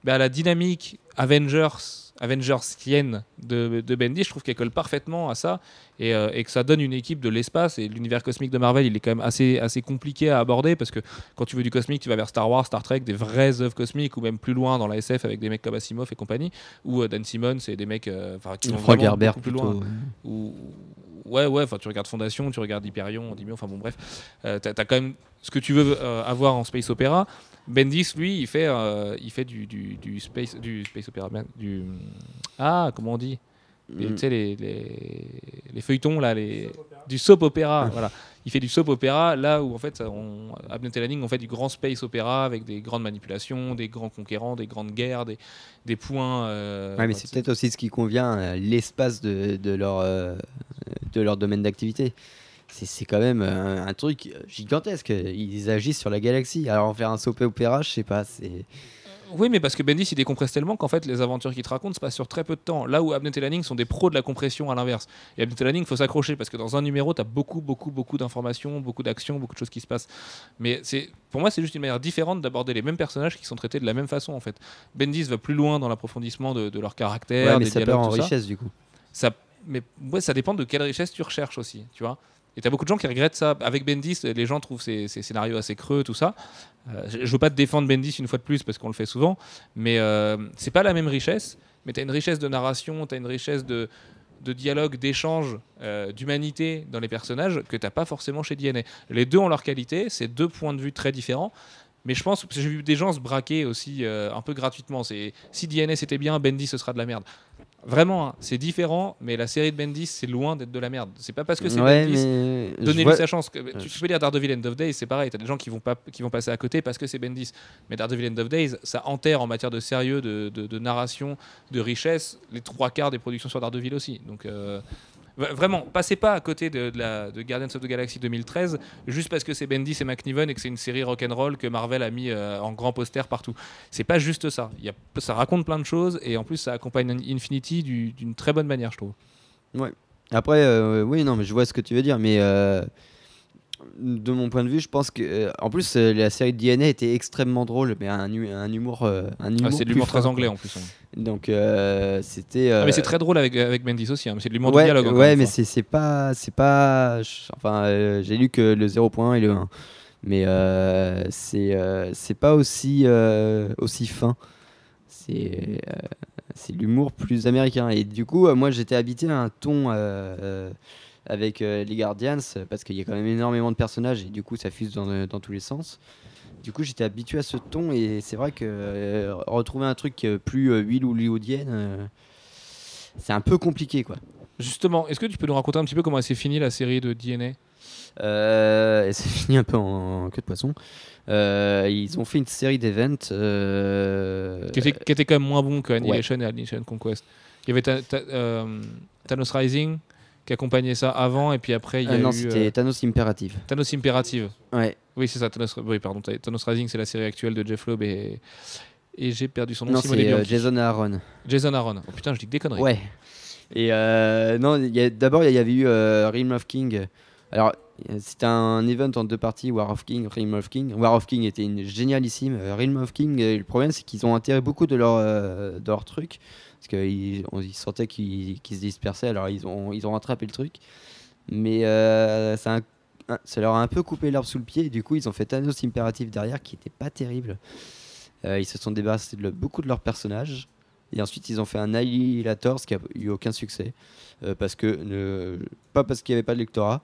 bah, la dynamique Avengers, Avengersienne de, de Bendy, je trouve qu'elle colle parfaitement à ça et, euh, et que ça donne une équipe de l'espace. Et l'univers cosmique de Marvel, il est quand même assez, assez compliqué à aborder parce que quand tu veux du cosmique, tu vas vers Star Wars, Star Trek, des vraies œuvres cosmiques ou même plus loin dans la SF avec des mecs comme Asimov et compagnie, ou euh, Dan Simmons, c'est des mecs euh, qui vont beaucoup plus loin plutôt. ou ouais ouais enfin tu regardes Fondation tu regardes Hyperion Endymion enfin bon bref euh, t'as as quand même ce que tu veux avoir en space opéra Bendis lui il fait euh, il fait du, du, du space du space opéra du ah comment on dit? Les- Mm. tu sais les, les, les feuilletons là les du soap opéra voilà il fait du soap opéra là où en fait on Abnett et Lanning ont fait du grand space opéra avec des grandes manipulations des grands conquérants des grandes guerres des, des points euh, Ouais, mais c'est peut-être aussi ce qui convient à l'espace de, de leur, euh, de leur domaine d'activité. C'est c'est quand même un, un truc gigantesque. Ils agissent sur la galaxie. Alors en faire un soap opéra, je sais pas. C'est Oui, mais parce que Bendis il décompresse tellement qu'en fait les aventures qu'il te raconte se passent sur très peu de temps. Là où Abnett et Lanning sont des pros de la compression à l'inverse. Et Abnett et Lanning, faut s'accrocher parce que dans un numéro, tu as beaucoup, beaucoup, beaucoup d'informations, beaucoup d'actions, beaucoup de choses qui se passent. Mais c'est, pour moi, c'est juste une manière différente d'aborder les mêmes personnages qui sont traités de la même façon en fait. Bendis va plus loin dans l'approfondissement de, de leur caractère, ouais, mais des ça perd en tout ça. richesse du coup. Ça, mais ouais, ça dépend de quelle richesse tu recherches aussi, tu vois. Et t'as beaucoup de gens qui regrettent ça. Avec Bendis, les gens trouvent ces, scénarios assez creux, tout ça. Euh, je veux pas te défendre Bendis une fois de plus parce qu'on le fait souvent, mais euh, c'est pas la même richesse. Mais t'as une richesse de narration, t'as une richesse de, dialogue, d'échange, euh, d'humanité dans les personnages que t'as pas forcément chez DNA. Les deux ont leur qualité, c'est deux points de vue très différents. Mais je pense, j'ai vu des gens se braquer aussi euh, un peu gratuitement. C'est si DNA c'était bien, Bendis ce sera de la merde. Vraiment, hein, c'est différent, mais la série de Bendis c'est loin d'être de la merde. C'est pas parce que c'est Ouais, Bendis. mais Donnez-lui vois- sa chance. Que- Tu, peux lire Daredevil End of Days, c'est pareil. T'as des gens qui vont, pas, qui vont passer à côté parce que c'est Bendis. Mais Daredevil End of Days, ça enterre en matière de sérieux, de, de- de narration, de richesse, les trois quarts des productions sur Daredevil aussi. Donc euh, vraiment, passez pas à côté de, de Guardians of the Galaxy 2013 juste parce que c'est Bendis et McNiven et que c'est une série rock'n'roll que Marvel a mis euh, en grand poster partout. C'est pas juste ça. Ça raconte plein de choses et en plus ça accompagne Infinity du- d'une très bonne manière, je trouve. Après, euh, oui, non, mais je vois ce que tu veux dire, mais euh, de mon point de vue, je pense que. euh, en plus, euh, la série de DNA était extrêmement drôle, mais un, hu- un humour. euh, un Ah, humour c'est de plus l'humour fin, très anglais en plus. hein. Donc, euh, c'était. Ah, mais euh, c'est très drôle avec, avec Bendis aussi. hein. C'est de l'humour ouais, de dialogue. encore Ouais, une mais fois. c'est c'est pas. C'est pas. je- Enfin, euh, j'ai lu que le 0.1 et le 1. Mais euh, c'est euh, c'est pas aussi, euh, aussi fin. C'est euh, c'est l'humour plus américain. Et du coup, euh, moi, j'étais habité à un ton euh, euh, avec euh, les Guardians parce qu'il y a quand même énormément de personnages et du coup, ça fuse dans, dans tous les sens. Du coup, j'étais habitué à ce ton et c'est vrai que euh, retrouver un truc euh, plus euh, huile hollywoodienne, euh, c'est un peu compliqué, quoi. Justement, est-ce que tu peux nous raconter un petit peu comment elle s'est finie la série de DNA Euh, et c'est fini un peu en queue de poisson. Euh, ils ont fait une série d'events. euh, qui, était, qui était quand même moins bon que Annihilation et Annihilation Conquest. Il y avait Ta- Ta- euh, Thanos Rising qui accompagnait ça avant et puis après il y a euh, non, eu c'était euh, Thanos Imperative. Thanos Imperative. Ouais. Oui, c'est ça. Thanos, oui, pardon. Thanos Rising, c'est la série actuelle de Jeff Loeb et, et j'ai perdu son nom. Non, Simone c'est euh, Bianchi. Jason Aaron. Jason Aaron. Oh putain, je dis que des conneries. Ouais. Et euh, non, il y a- d'abord, il y avait eu Realm of King. Alors, c'était un event en deux parties, War of King, Realm of King. War of King était une génialissime. Realm of King, le problème, c'est qu'ils ont enterré beaucoup de leurs euh, de leurs trucs. Parce qu'ils ils sentaient qu'ils se dispersaient, alors ils ont, ils ont rattrapé le truc. Mais euh, ça, un- leur a un peu coupé l'herbe sous le pied. Et du coup, ils ont fait Thanos Imperative derrière, qui était pas terrible. Euh, ils se sont débarrassés de le- beaucoup de leurs personnages. Et ensuite, ils ont fait un Annihilator, ce qui a eu aucun succès. Euh, parce que, pas parce qu'il n'y avait pas de lectorat,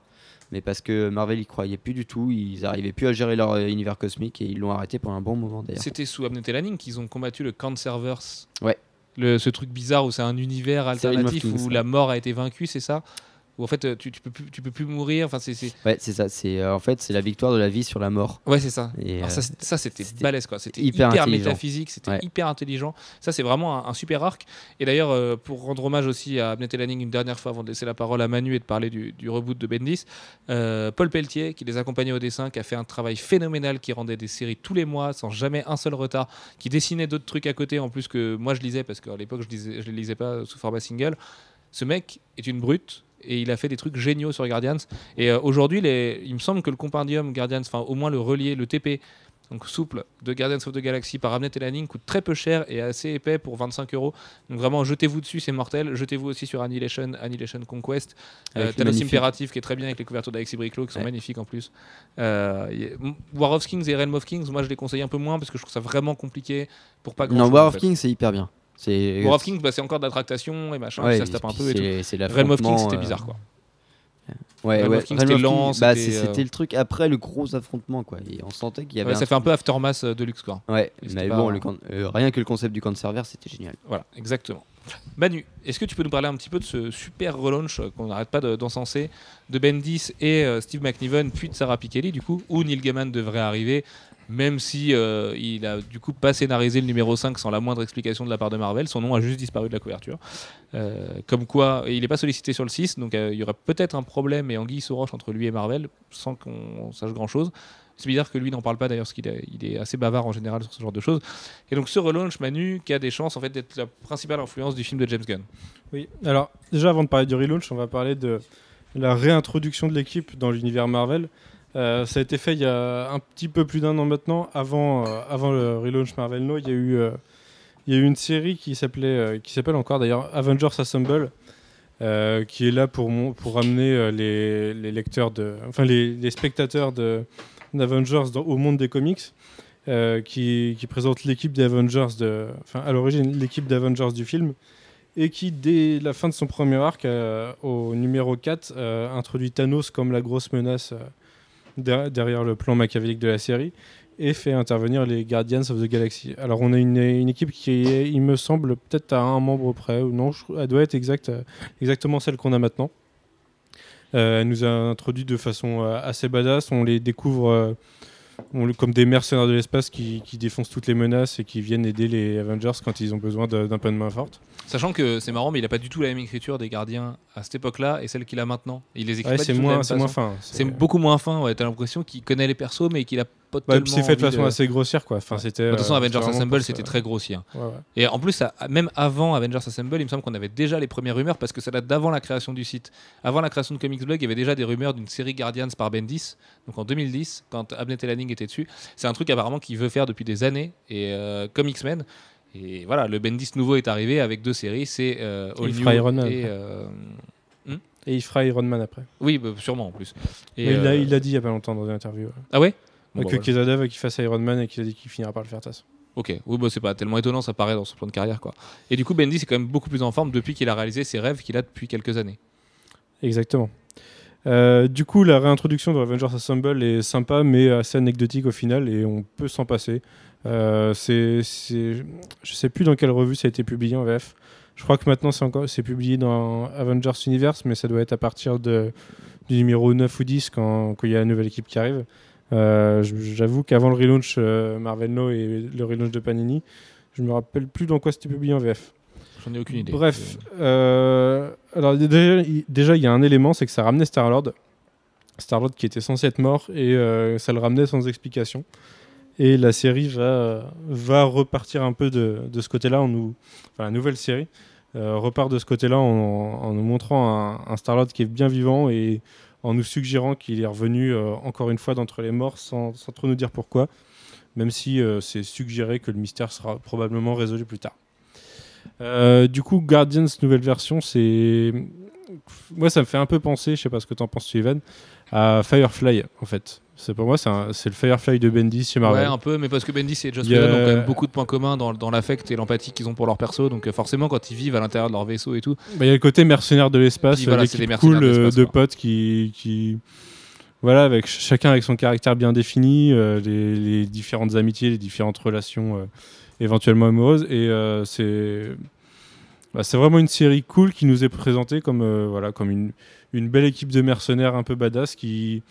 mais parce que Marvel y croyait plus du tout. Ils n'arrivaient plus à gérer leur euh, univers cosmique et ils l'ont arrêté pendant un bon moment d'ailleurs. C'était sous Abnett Lanning qu'ils ont combattu le Cancerverse. Ouais. Le, ce truc bizarre où c'est un univers alternatif où la mort a été vaincue, c'est ça? Où en fait euh, tu, tu peux plus, tu peux plus mourir. Enfin, c'est, Ouais, c'est ça. C'est euh, en fait c'est la victoire de la vie sur la mort. Ouais, c'est ça. Et, Alors euh, ça, c'était balèze quoi. C'était hyper hyper, métaphysique, c'était Ouais. hyper intelligent. Ça, c'est vraiment un, un super arc. Et d'ailleurs, euh, pour rendre hommage aussi à Abnett Lanning une dernière fois avant de laisser la parole à Manu et de parler du, du reboot de Bendis, Paul Pelletier, qui les accompagnait au dessin, qui a fait un travail phénoménal, qui rendait des séries tous les mois sans jamais un seul retard, qui dessinait d'autres trucs à côté en plus que moi je lisais parce qu'à l'époque je, lisais, je les lisais pas sous format single. Ce mec est une brute. Et il a fait des trucs géniaux sur Guardians. Et euh, aujourd'hui, il me semble que le compendium Guardians, enfin au moins le relié, le TP, donc souple de Guardians of the Galaxy par Abnett et Lanning coûte très peu cher et assez épais pour 25 euros. Donc vraiment, jetez-vous dessus, c'est mortel. Jetez-vous aussi sur Annihilation, Annihilation Conquest, euh, Thanos Imperative qui est très bien avec les couvertures d'Alexis Briclot qui sont Ouais. magnifiques en plus. Euh, a- War of Kings et Realm of Kings, moi je les conseille un peu moins parce que je trouve ça vraiment compliqué pour pas grand non, chose. War en of fait. King c'est hyper bien. C'est War of Kings, bah, c'est encore de la tractation et machin, Ouais, ça se tape un peu et tout. Realm of Kings, c'était euh, bizarre quoi. Ouais, Realm ouais. of King, Realm c'était lent, bah, c'était, euh, le truc après le gros affrontement quoi. Et on sentait qu'il y avait Ouais, ça fait un peu Aftermath euh, de luxe quoi. Ouais, mais pas- bon, le con- euh, rien que le concept du conserver, c'était génial. Voilà, exactement. Manu, est-ce que tu peux nous parler un petit peu de ce super relaunch qu'on n'arrête pas de- d'encenser de Bendis et euh, Steve McNiven, puis de Sarah Pikeli, du coup, où Neil Gaiman devrait arriver, même si euh, il a du coup pas scénarisé le numéro 5 sans la moindre explication de la part de Marvel, son nom a juste disparu de la couverture. Euh, comme quoi, il n'est pas sollicité sur le 6, donc euh, il y aurait peut-être un problème et anguille sous roche entre lui et Marvel, sans qu'on sache grand-chose. C'est bizarre que lui n'en parle pas d'ailleurs, parce qu'il est, il est assez bavard en général sur ce genre de choses. Et donc ce relaunch, Manu, qui a des chances en fait d'être la principale influence du film de James Gunn. Oui, alors déjà avant de parler du relaunch, on va parler de la réintroduction de l'équipe dans l'univers Marvel. Euh, ça a été fait il y a un petit peu plus d'un an maintenant. Avant, euh, avant le relaunch Marvel No, il y a eu, euh, il y a eu une série qui s'appelait, qui s'appelle encore d'ailleurs Avengers Assemble, qui est là pour, pour amener euh, les, les lecteurs de, enfin les, spectateurs de d'Avengers au monde des comics, qui, présente l'équipe des Avengers de, enfin à l'origine l'équipe d'Avengers du film, et qui dès la fin de son premier arc, au numéro 4, euh, introduit Thanos comme la grosse menace derrière le plan machiavélique de la série et fait intervenir les Guardians of the Galaxy. Alors on a une, équipe qui est, il me semble, peut-être à un membre près, ou non, elle doit être exact, euh, exactement celle qu'on a maintenant. Euh, elle nous a introduit de façon euh, assez badass, on les découvre euh, on comme des mercenaires de l'espace qui, qui défoncent toutes les menaces et qui viennent aider les Avengers quand ils ont besoin d'un peu de main forte. Sachant que c'est marrant, mais il a pas du tout la même écriture des gardiens à cette époque-là et celle qu'il a maintenant. Il les écrit Ouais, pas c'est moins, c'est moins façon. fin. C'est beaucoup moins fin. Ouais, t'as l'impression qu'il connaît les persos, mais qu'il a pas tellement. c'est fait de façon assez grossière quoi. Enfin, Ouais. c'était. De toute façon, euh, Avengers Assemble, c'était très grossier. hein. Ouais, ouais. Et en plus, ça- même avant Avengers Assemble, il me semble qu'on avait déjà les premières rumeurs parce que ça date d'avant la création du site. Avant la création de Comics Blog, il y avait déjà des rumeurs d'une série Guardians par Bendis, donc en 2010, quand Abnett et Lanning étaient dessus. C'est un truc apparemment qu'il veut faire depuis des années et euh, comme X-Men. Et voilà, le Bendis nouveau est arrivé avec deux séries, c'est euh, All New Iron Man et euh, Et il fera Iron Man après. oui, bah, sûrement en plus. Et, Mais il l'a euh, il l'a dit il y a pas longtemps dans une interview. Ah ouais? Bon, que bah, voilà. Quesada qu'il fasse Iron Man et qu'il a dit qu'il finira par le faire tasse. Ok, oui, bah, c'est pas tellement étonnant, ça paraît dans son plan de carrière. quoi. Et du coup, Bendis est quand même beaucoup plus en forme depuis qu'il a réalisé ses rêves qu'il a depuis quelques années. Exactement. Euh, du coup, la réintroduction de Avengers Assemble est sympa, mais assez anecdotique au final, et on peut s'en passer. Euh, c'est, c'est- je sais plus dans quelle revue ça a été publié en VF. Je crois que maintenant c'est encore, c'est publié dans Avengers Universe, mais ça doit être à partir de, du numéro 9 ou 10 quand quand il y a la nouvelle équipe qui arrive. Euh, j'avoue qu'avant le relaunch euh, Marvel No et le relaunch de Panini, je me rappelle plus dans quoi c'était publié en VF. J'en ai aucune idée. Bref, euh, alors déjà, il- y a un élément, c'est que ça ramenait Star-Lord. Star-Lord qui était censé être mort et euh, ça le ramenait sans explication. Et la série va, va repartir un peu de, de ce côté-là. nous, Enfin, la nouvelle série euh, repart de ce côté-là en, en nous montrant un, un Star-Lord qui est bien vivant et en nous suggérant qu'il est revenu euh, encore une fois d'entre les morts sans, sans trop nous dire pourquoi. Même si euh, c'est suggéré que le mystère sera probablement résolu plus tard. Euh, du coup, Guardians nouvelle version, c'est moi ça me fait un peu penser, je sais pas ce que t'en penses, Steven, à Firefly en fait. C'est pour moi c'est le Firefly de Bendis chez Marvel. Ouais, un peu, mais parce que Bendis et Joss a- Whedon ont quand même beaucoup de points communs dans, dans l'affect et l'empathie qu'ils ont pour leur perso. Donc euh, forcément, quand ils vivent à l'intérieur de leur vaisseau et tout, Bah, Il y a le côté mercenaire de l'espace, voilà, c'est des cool de euh, de potes qui, qui voilà avec ch- chacun avec son caractère bien défini, euh, les, les différentes amitiés, les différentes relations euh, éventuellement amoureuses et euh, c'est bah, c'est vraiment une série cool qui nous est présentée comme voilà comme une, une belle équipe de mercenaires un peu badass qui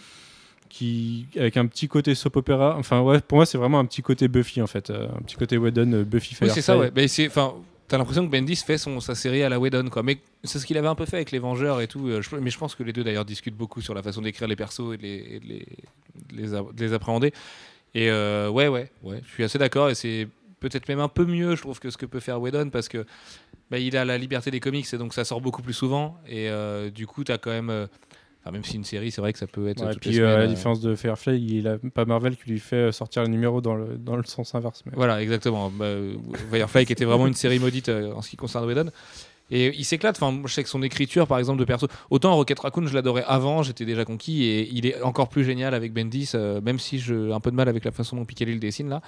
qui avec un petit côté soap opéra enfin ouais pour moi c'est vraiment un petit côté Buffy en fait euh, un petit côté Whedon euh, Buffy oui, Firefly c'est ça, ouais. Mais c'est, enfin, t'as l'impression que Bendis fait son, sa série à la Whedon, quoi. Mais c'est ce qu'il avait un peu fait avec les Vengeurs et tout. euh, je- mais je pense que les deux d'ailleurs discutent beaucoup sur la façon d'écrire les persos et de les, et de les, de les, a- de les appréhender. Et euh, ouais, ouais, ouais, je suis assez d'accord. Et c'est peut-être même un peu mieux, je trouve, que ce que peut faire Whedon parce que bah, il a la liberté des comics et donc ça sort beaucoup plus souvent. Et euh, du coup, t'as quand même. Enfin, même si une série, c'est vrai que ça peut être. Ouais, puis euh, à semaines, la euh, différence de Firefly, il a pas Marvel qui lui fait sortir le numéro dans le, dans le sens inverse. Mais... Voilà, exactement. Bah, euh, Firefly qui était vraiment une série maudite en ce qui concerne Whedon. Et il s'éclate. Enfin, je sais que son écriture, par exemple, de perso. Autant Rocket Raccoon, je l'adorais avant, j'étais déjà conquis. Et il est encore plus génial avec Bendis, euh, même si j'ai un peu de mal avec la façon dont Pikeli le dessine là.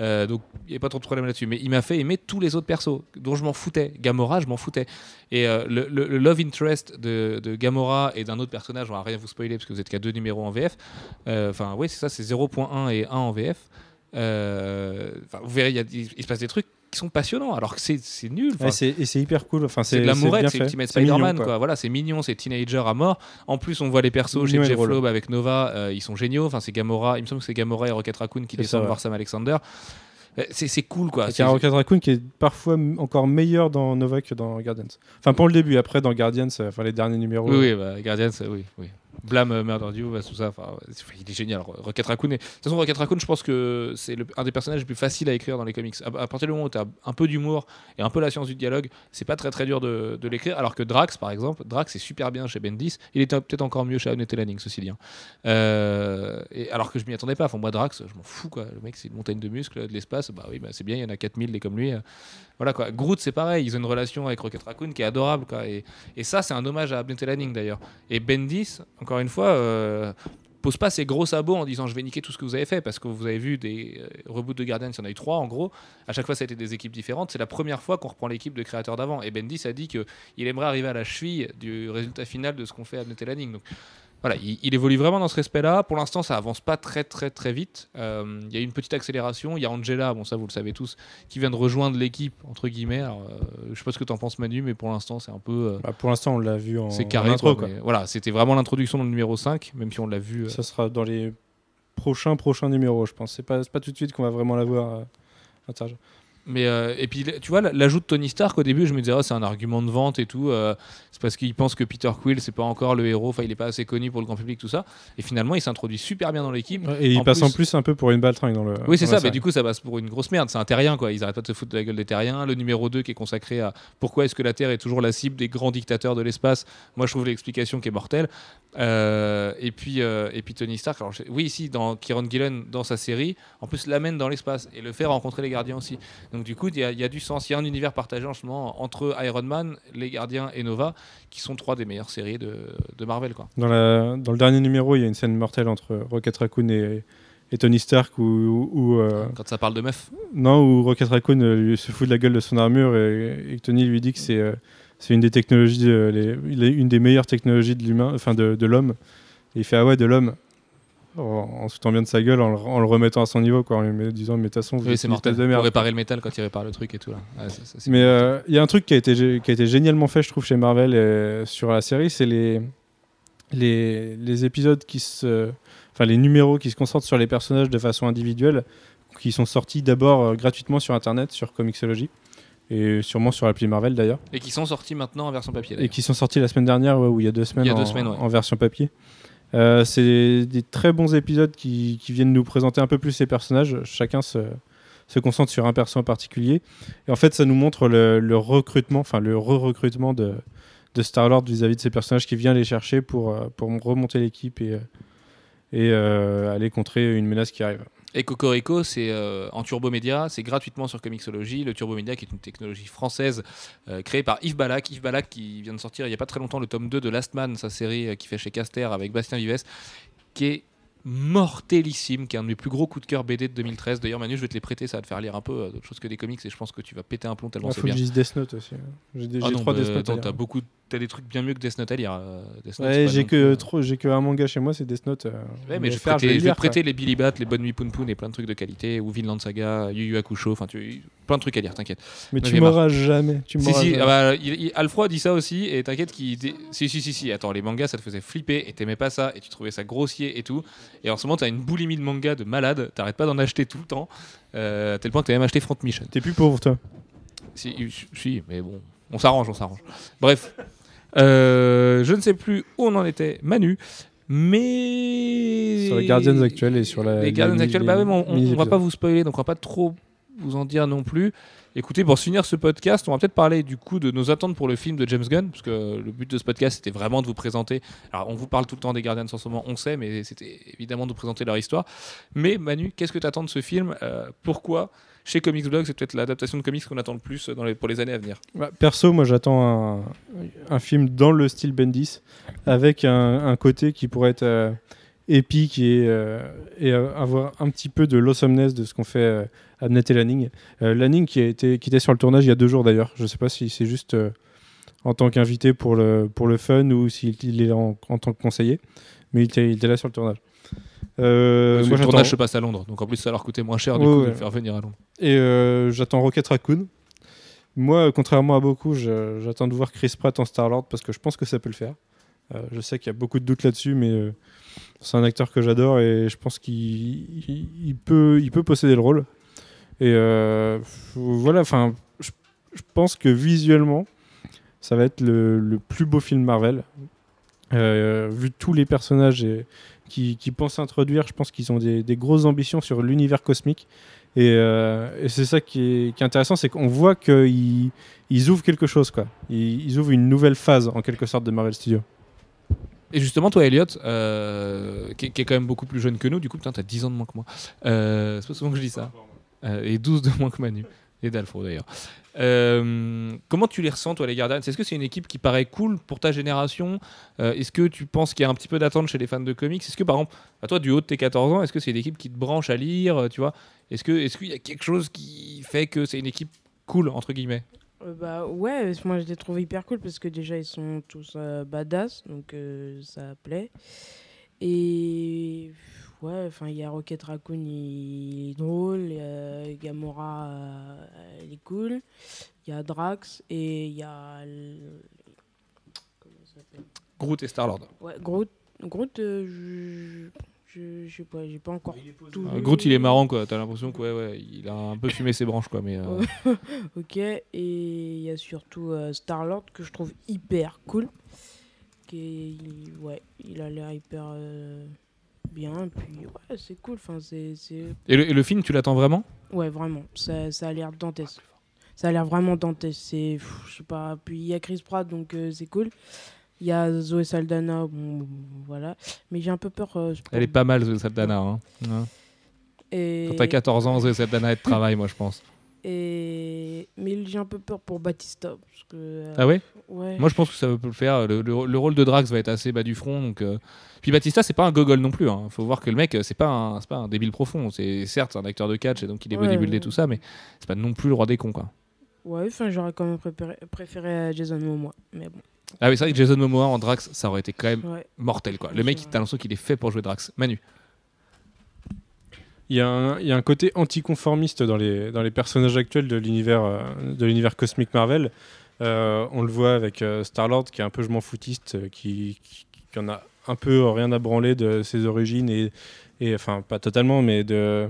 Euh, donc, il n'y a pas trop de problème là-dessus. Mais il m'a fait aimer tous les autres persos, dont je m'en foutais. Gamora, je m'en foutais. Et euh, le, love interest de, Gamora et d'un autre personnage, on va rien vous spoiler parce que vous êtes qu'à deux numéros en VF. Enfin, oui, c'est ça, c'est 0.1 et 1 en VF. Vous verrez, il se passe des trucs qui sont passionnants, alors que c'est nul. Enfin, Ouais, c'est- et c'est hyper cool. Enfin, c'est de l'amourette, c'est. Ultimate Spider-Man, quoi. quoi. Voilà, c'est mignon, c'est teenager à mort. En plus, on voit les persos Mignon chez Jeff. Loeb avec Nova, euh, ils sont géniaux. Enfin, c'est Gamora, il me semble que c'est Gamora et Rocket Raccoon qui descendent ouais. voir Sam Alexander. Euh, C'est cool, quoi. C'est- a Rocket Raccoon qui est parfois encore meilleur dans Nova que dans Guardians. Enfin, pour le début, après dans Guardians, euh, enfin les derniers numéros. Oui, oui, bah, Guardians, oui, oui. Blame euh, Murder bah, tout ça. Il est génial. Ro- Rocket Raccoon. De toute façon, Rocket Raccoon, je pense que c'est un des personnages les plus faciles à écrire dans les comics. À, à partir du moment où tu as un peu d'humour et un peu la science du dialogue, c'est pas très très dur de, de l'écrire. Alors que Drax, par exemple, Drax est super bien chez Bendis. Il était peut-être encore mieux chez Annette Lanning, ceci dit. hein. Euh, et alors que je m'y attendais pas. Enfin, moi, Drax, je m'en fous quoi. Le mec, c'est une montagne de muscles, de l'espace. Bah oui, bah, c'est bien. Il y en a 4000 des comme lui. euh. Voilà quoi. Groot, c'est pareil. Ils ont une relation avec Rocket Raccoon qui est adorable. Et, et ça, c'est un hommage à Annette Lanning d'ailleurs. Et Bendis, encore une fois. euh, pose pas ses gros sabots en disant je vais niquer tout ce que vous avez fait parce que vous avez vu des euh, reboots de Guardians, il y en a eu trois en gros. À chaque fois, ça a été des équipes différentes. C'est la première fois qu'on reprend l'équipe de créateurs d'avant. Et Bendis a dit qu'il aimerait arriver à la cheville du résultat final de ce qu'on fait à. Donc voilà, il, il évolue vraiment dans ce respect-là. Pour l'instant, ça avance pas très très très vite. Euh, Il y a une petite accélération. Il y a Angela, bon ça vous le savez tous, qui vient de rejoindre l'équipe entre guillemets. Alors, euh, je sais pas ce que tu en penses Manu, mais pour l'instant c'est un peu euh, Bah, pour l'instant, on l'a vu en, c'est en carré. intro. quoi, quoi. mais voilà, c'était vraiment l'introduction dans le numéro 5, même si on l'a vu. euh, Ça sera dans les prochains prochains numéros, je pense. C'est pas, c'est pas tout de suite qu'on va vraiment la voir. Mais euh, et puis tu vois l'ajout de Tony Stark au début, je me disais oh, c'est un argument de vente et tout. euh, c'est parce qu'il pense que Peter Quill c'est pas encore le héros, enfin il est pas assez connu pour le grand public tout ça. Et finalement il s'introduit super bien dans l'équipe. Et il En passe en plus- un peu pour une baltringue dans le. Oui, c'est ça, mais du coup, ça passe pour une grosse merde. C'est un terrien, quoi. Ils arrêtent pas de se foutre de la gueule des terriens. Le numéro 2 qui est consacré à pourquoi est-ce que la Terre est toujours la cible des grands dictateurs de l'espace. Moi, je trouve l'explication qui est mortelle. Euh, et, puis, et puis Tony Stark, alors, je- oui, ici, dans Kieron Gillen, dans sa série, en plus, l'amène dans l'espace et le fait rencontrer les gardiens aussi. Donc, du coup, il y, a- il y a du sens. Il y a un univers partagé en ce moment entre Iron Man, les gardiens et Nova, qui sont trois des meilleures séries de, de Marvel, quoi. Dans, la, dans le dernier numéro, il y a une scène mortelle entre Rocket Raccoon et, et Tony Stark où, où- où, euh, Quand ça parle de meufs. non, où Rocket Raccoon euh, lui se fout de la gueule de son armure et, Tony lui dit que c'est euh, c'est une des technologies, euh, les- il est une des meilleures technologies de l'humain, enfin de, de l'homme. Et il fait ah ouais de l'homme. En, se foutant bien de sa gueule, en, le- en le remettant à son niveau, quoi, en lui disant mais de toute façon, vous Oui, c'est mortel. de Pour merde. réparer le métal quand il répare le truc et tout. Là. Ouais, ça- ça, c'est Mais euh, il y a un truc qui a été, qui a été génialement fait, je trouve, chez Marvel euh, sur la série, c'est les, les, les épisodes qui se. Enfin, les numéros qui se concentrent sur les personnages de façon individuelle, qui sont sortis d'abord euh, gratuitement sur Internet, sur Comixology, et sûrement sur l'appli Marvel d'ailleurs, Et qui sont sortis maintenant en version papier. et qui sont sortis la semaine dernière, ouais, ou il y a deux semaines, Il y a deux en, semaines, ouais. en version papier. Euh, c'est des très bons épisodes qui, viennent nous présenter un peu plus ces personnages. Chacun se, concentre sur un perso en particulier. Et en fait, ça nous montre le, recrutement, enfin le re-recrutement de, Star-Lord vis-à-vis de ces personnages qui vient les chercher pour, euh, pour remonter l'équipe et, et euh, aller contrer une menace qui arrive. Et Cocorico, c'est euh, en Turbo Média, c'est gratuitement sur Comixology. Le Turbo Média, qui est une technologie française euh, créée par Yves Balak. Yves Balak, qui vient de sortir il n'y a pas très longtemps le tome 2 de Last Man, sa série euh, qui fait chez Caster avec Bastien Vives, qui est mortellissime, qui est un de mes plus gros coups de cœur BD de 2013. D'ailleurs, Manu, je vais te les prêter, ça va te faire lire un peu d'autres choses que des comics et je pense que tu vas péter un plomb tellement Il c'est faut que bien. je dise Death Note aussi. hein. J'ai Ah j'ai trois bah, Death Note. t'as beaucoup, t'as des trucs bien mieux que Death Note à lire. euh, Death Note, c'est Ouais, pas j'ai non que, euh, trop, j'ai que un manga chez moi, c'est Death Note. euh, Ouais, mais je prêter, vais je prêter les Billy Bat, les Bonne Nuit Poun Poun et plein de trucs de qualité, ou Vinland Saga, Yu Yu Hakusho, enfin tu plein de trucs à lire, t'inquiète. Mais Moi, tu m'auras jamais. Tu Si, m'auras si, jamais. ah bah, il, il- Alfred dit ça aussi, et t'inquiète qu'il. dé- Si, si, si, si, attends, les mangas ça te faisait flipper, et t'aimais pas ça, et tu trouvais ça grossier et tout. Et en ce moment, t'as une boulimie de manga de malade, t'arrêtes pas d'en acheter tout le temps, euh, à tel point que t'as même acheté Front Mission. T'es plus pauvre, toi. Si, si, mais bon, on s'arrange, on s'arrange. Bref, Euh, je ne sais plus où on en était, Manu, mais. Sur les Guardians actuels et sur la- Les Guardians actuels, bah on, on va pas vous spoiler, donc on va pas trop vous en dire non plus. Écoutez, pour finir ce podcast, on va peut-être parler du coup de nos attentes pour le film de James Gunn, parce que le but de ce podcast c'était vraiment de vous présenter. Alors, on vous parle tout le temps des Guardians en ce moment, on sait, mais c'était évidemment de vous présenter leur histoire. Mais Manu, qu'est-ce que tu attends de ce film? Euh, Pourquoi chez Comics Blog, c'est peut-être l'adaptation de comics qu'on attend le plus pour les années à venir. Bah, perso, moi j'attends un, film dans le style Bendis, avec un, côté qui pourrait être euh, épique et, euh, et avoir un petit peu de l'awesomeness de ce qu'on fait euh, Abnett et Lanning. Lanning qui, était sur le tournage il y a deux jours d'ailleurs. Je ne sais pas si c'est juste en tant qu'invité pour le, fun ou s'il il est en, en tant que conseiller, mais il était là sur le tournage. Euh, moi, le tournage se passe à Londres, donc en plus ça leur coûtait moins cher du Ouais, coup de le faire venir à Londres. Et euh, j'attends Rocket Raccoon. Moi, contrairement à beaucoup, j'attends de voir Chris Pratt en Star-Lord parce que je pense que ça peut le faire. Euh, je sais qu'il y a beaucoup de doutes là-dessus, mais euh, c'est un acteur que j'adore et je pense qu'il il- il peut, il peut posséder le rôle. Et euh, voilà, enfin, je, je pense que visuellement, ça va être le, le plus beau film Marvel. Euh, vu tous les personnages et- qui, pensent introduire, je pense qu'ils ont des, grosses ambitions sur l'univers cosmique. Et, euh, c'est ça qui est, intéressant, c'est qu'on voit qu'ils ils ouvrent quelque chose, quoi. Ils, ouvrent une nouvelle phase, en quelque sorte, de Marvel Studios. Et justement, toi, Elliot, euh, qui, qui est quand même beaucoup plus jeune que nous, du coup, putain, t'as 10 ans de moins que moi. Euh, c'est pas souvent que je dis ça. Et 12 de moins que Manu. Et Dalfo d'ailleurs. Euh, comment tu les ressens, toi, les Guardians Est-ce que c'est une équipe qui paraît cool pour ta génération? Euh, Est-ce que tu penses qu'il y a un petit peu d'attente chez les fans de comics? Est-ce que, par exemple, à toi, du haut de tes 14 ans, est-ce que c'est une équipe qui te branche à lire euh, Tu vois? Est-ce que- est-ce qu'il y a quelque chose qui fait que c'est une équipe cool, entre guillemets? Bah ouais, moi je les trouve hyper cool parce que déjà ils sont tous badass, donc ça plaît. Et ouais, enfin il y a Rocket Raccoon, il est drôle, il y a Gamora, euh, elle est cool, il y a Drax et il y a l- comment ça s'appelle? Groot et Star-Lord. Ouais, Groot, Groot, euh, je, je, je sais pas, j'ai pas encore tout. Euh, vu. Groot, il est marrant, quoi. T'as l'impression que, ouais, ouais, il a un peu fumé ses branches, quoi. Mais, euh, ok, et il y a surtout euh, Star-Lord que je trouve hyper cool. Qui est- il- ouais, il a l'air hyper euh, bien. Et puis, ouais, c'est cool. Enfin, c'est, c'est- Et, le, et le film, tu l'attends vraiment? Ouais, vraiment. Ça, ça a l'air dantesque. Ça a l'air vraiment dantesque. C'est, je sais pas. Puis il y a Chris Pratt, donc euh, c'est cool. Il y a Zoé Saldana, bon, voilà. Mais j'ai un peu peur. euh, Elle est pas mal, Zoé Saldana. Hein. Hein. Et... Quand t'as 14 ans, Zoé Saldana est de travail, moi, je pense. Et... Mais j'ai un peu peur pour Batista. Parce que, euh, Ah ouais? ouais. Moi, je pense que ça peut le faire. Le, le- le rôle de Drax va être assez bas du front. Donc, euh. Puis Batista, c'est pas un gogol non plus. Il faut voir que le mec, c'est pas, un- pas un débile profond. C'est certes un acteur de catch et donc il est Ouais, bodybuildé, ouais. tout ça, mais c'est pas non plus le roi des cons. Quoi. Ouais, enfin, j'aurais quand même préféré, préféré Jason Momoa. Mais bon, Ah oui, c'est vrai que Jason Momoa en Drax, ça aurait été quand même mortel. Quoi. Le mec, t'as l'impression qu'il est fait pour jouer Drax. Manu. Il y, a un, y a côté anticonformiste dans les, dans les personnages actuels de l'univers euh, cosmique Marvel. Euh, on le voit avec euh, Star-Lord qui est un peu je m'en foutiste, euh, qui, qui, en a un peu rien à branler de ses origines et, et enfin pas totalement, mais de,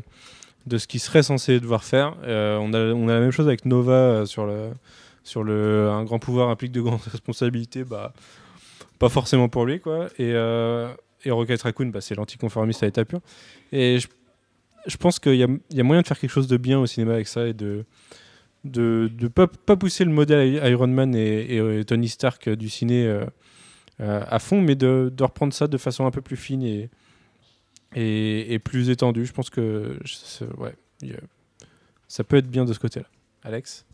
de ce qu'il serait censé devoir faire. On, a, on a la même chose avec Nova sur le sur le un grand pouvoir implique de grandes responsabilités, bah pas forcément pour lui quoi. Et, et Rocket Raccoon, bah, c'est l'anticonformiste à l'état pur. Et je pense qu'il y a, il y a moyen de faire quelque chose de bien au cinéma avec ça et de de, de pas, pas pousser le modèle Iron Man et, et, et Tony Stark du ciné euh, euh, à fond, mais de, de reprendre ça de façon un peu plus fine et, et, et plus étendue. Je pense que je- ouais, ça peut être bien de ce côté-là. Alex?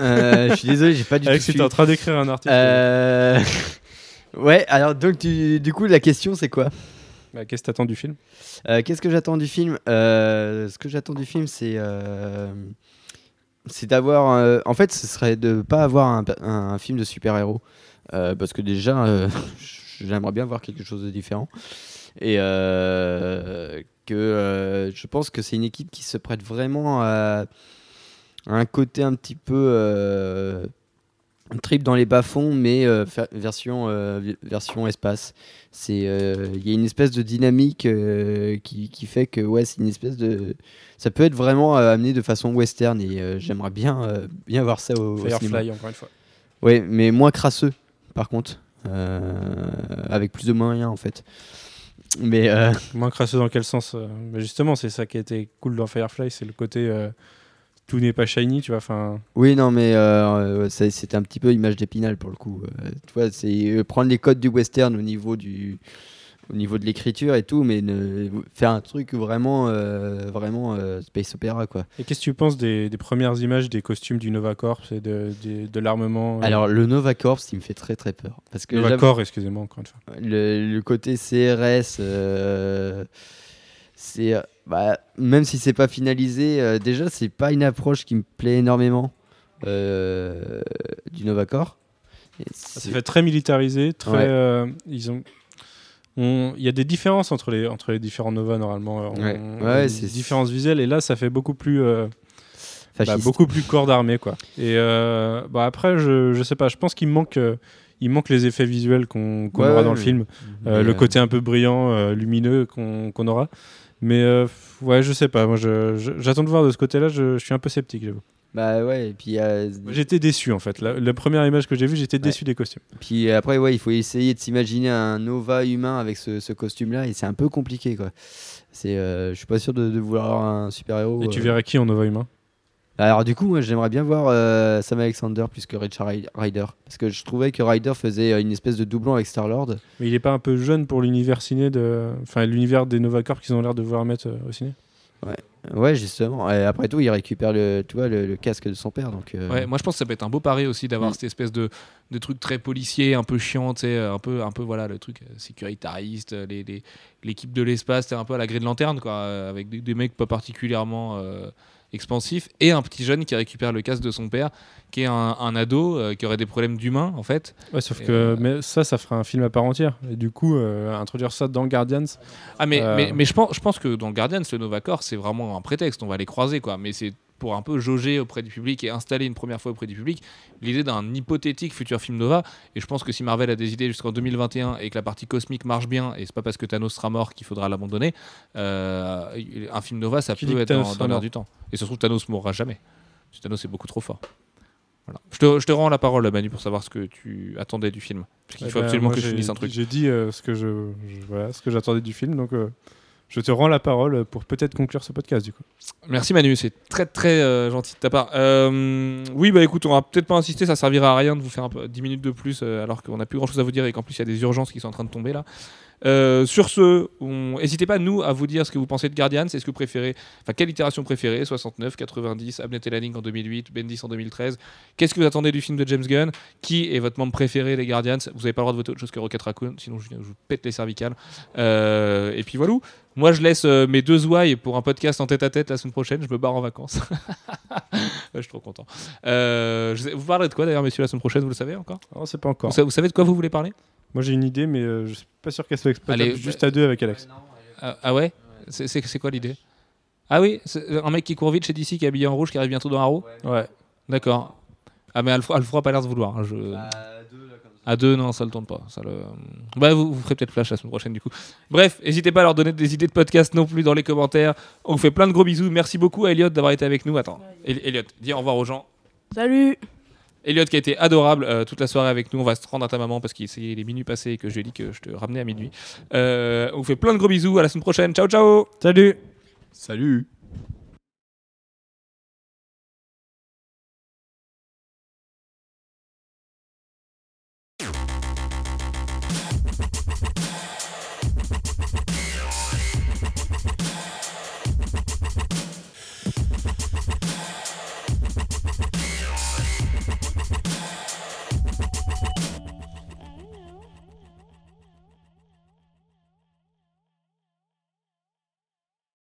Euh, je suis désolé, j'ai pas du Alex, tout. tu es en train d'écrire un article. Euh, ouais, alors donc tu- du coup la question c'est quoi? Bah, Qu'est-ce que t'attends du film? Euh, Qu'est-ce que j'attends du film? Euh, Ce que j'attends du film c'est euh, d'avoir en fait ce serait de pas avoir un, un- film de super héros parce que déjà j'aimerais bien voir quelque chose de différent. Et que je pense que c'est une équipe qui se prête vraiment à, un côté un petit peu trip dans les bas-fonds, mais euh, version, euh, version espace. C'est, euh, Il y a une espèce de dynamique euh, qui, qui fait que ouais, c'est une espèce de. Ça peut être vraiment euh, amené de façon western et euh, j'aimerais bien, euh, bien voir ça au. Firefly, encore une fois. Ouais, mais moins crasseux, par contre. Euh, avec plus de moyens en fait. Mais euh, Moins crasseux dans quel sens bah, Justement, c'est ça qui a été cool dans Firefly, c'est le côté euh, tout n'est pas shiny, tu vois. Enfin, Oui, non, mais euh, euh, c'était un petit peu image d'épinal pour le coup. Euh, tu vois, c'est euh, prendre les codes du western au niveau du, au niveau de l'écriture et tout, mais ne, faire un truc vraiment, euh, vraiment space opéra quoi. Et qu'est-ce que tu penses des, des premières images des costumes du Nova Corps et de, l'armement Alors le Nova Corps, il me fait très très peur parce que Nova Corps, excusez-moi encore une fois. le, le côté CRS, c'est bah, même si c'est pas finalisé, euh, déjà c'est pas une approche qui me plaît énormément euh, du Nova Corps. Et Ça c'est- fait très militarisé, très. Ouais. euh, ils ont. on- Il y a des différences entre les, entre les différents Nova normalement. On- Ouais. on Ouais, a des c'est- différences visuelles et là ça fait beaucoup plus, euh, bah, beaucoup plus corps d'armée quoi. Et euh, bah, après je, je sais pas, je pense qu'il manque, il manque les effets visuels qu'on Ouais, aura ouais, dans le film. Euh, le côté un peu brillant, euh, lumineux qu'on qu'on aura. Mais euh, ouais, je sais pas. Moi, j'attends de voir de ce côté-là. Je, je suis un peu sceptique, j'avoue. Bah ouais, et puis, euh, J'étais déçu en fait. La, la première image que j'ai vue, j'étais déçu des costumes. puis après, ouais, il faut essayer de s'imaginer un Nova humain avec ce, ce costume-là, et c'est un peu compliqué, quoi. C'est, euh, je suis pas sûr de, de vouloir un super-héros. Et tu euh. verrais qui en Nova humain? Alors du coup, moi, j'aimerais bien voir euh, Sam Alexander plus que Richard Ry- Ryder, parce que je trouvais que Ryder faisait euh, une espèce de doublon avec Star-Lord. Mais il est pas un peu jeune pour l'univers ciné de. Enfin, l'univers des Nova Corps qu'ils ont l'air de vouloir mettre euh, au ciné? Ouais, justement. Et après tout, il récupère le, tu vois, le, le casque de son père, donc. euh, Ouais, moi je pense que ça peut être un beau pari aussi d'avoir Mm. cette espèce de, de truc très policier, un peu chiant, tu sais, un peu, un peu voilà le truc sécuritariste, euh, les- les- l'équipe de l'espace, c'est un peu à la grille de lanterne quoi, avec des, des mecs pas particulièrement expansifs et un petit jeune qui récupère le casque de son père, qui est un, un ado euh, qui aurait des problèmes d'humain en fait. Ouais, sauf Et, que euh, mais ça, ça fera un film à part entière. Et du coup, euh, introduire ça dans Guardians, Ah mais, mais, mais je, pense, je pense que dans Guardians, le Nova Corps, c'est vraiment un prétexte, on va les croiser quoi, mais c'est pour un peu jauger auprès du public et installer une première fois auprès du public l'idée d'un hypothétique futur film Nova. Et je pense que si Marvel a des idées jusqu'en 2021 et que la partie cosmique marche bien, et c'est pas parce que Thanos sera mort qu'il faudra l'abandonner, euh, un film Nova, ça Qui peut être Thanos dans, dans l'air du temps. Et ça se trouve, Thanos mourra jamais. Thanos est beaucoup trop fort. Voilà. Je, te, je te rends la parole, Manu, pour savoir ce que tu attendais du film. Parce qu'il Eh faut ben, absolument que je finisse un truc. J'ai dit euh, ce que je, je- voilà, j'attendais du film, donc euh, je te rends la parole pour peut-être conclure ce podcast du coup. Merci Manu, c'est très très euh, gentil de ta part. Euh, oui, bah écoute, on va peut-être pas insister, ça servira à rien de vous faire un peu, 10 minutes de plus euh, alors qu'on n'a plus grand chose à vous dire et qu'en plus il y a des urgences qui sont en train de tomber là. Sur ce, n'hésitez pas nous à vous dire ce que vous pensez de Guardians, est-ce que vous préférez, enfin quelle itération préférée, 69, 90, Abnett et Lanning en 2008, Bendis en 2013. Qu'est-ce que vous attendez du film de James Gunn? Qui est votre membre préféré des Guardians? Vous n'avez pas le droit de voter autre chose que Rocket Raccoon, sinon je, je vous pète les cervicales. Et puis voilà. Moi, je laisse euh, mes deux ouailles pour un podcast en tête à tête la semaine prochaine. Je me barre en vacances. je suis trop content. Euh, je sais- vous parlerez de quoi d'ailleurs, messieurs, la semaine prochaine Vous le savez encore? Non, c'est pas encore. vous, sa- vous savez de quoi vous voulez parler? Moi j'ai une idée, mais euh, je suis pas sûr qu'elle soit exploitable Allez, juste bah- à deux avec Alex. ah, ah ouais? C'est c'est- c'est quoi l'idée? Ah oui, c'est un mec qui court vite chez DC, qui est habillé en rouge, qui arrive bientôt dans Arrow Ouais. D'accord. Ah mais Alfred Alfred a pas l'air de vouloir. hein, Je... À deux, non, ça le tourne pas. Ça le... Bah, vous, vous ferez peut-être flash la semaine prochaine du coup. Bref, n'hésitez pas à leur donner des idées de podcast non plus dans les commentaires. On vous fait plein de gros bisous. Merci beaucoup à Elliot d'avoir été avec nous. Attends, El- Elliot, dis au revoir aux gens. Salut Elliot qui a été adorable euh, toute la soirée avec nous. On va se rendre à ta maman parce qu'il c'est les minuit passés et que je lui ai dit que je te ramenais à minuit. Euh, on vous fait plein de gros bisous. À la semaine prochaine. Ciao, ciao Salut Salut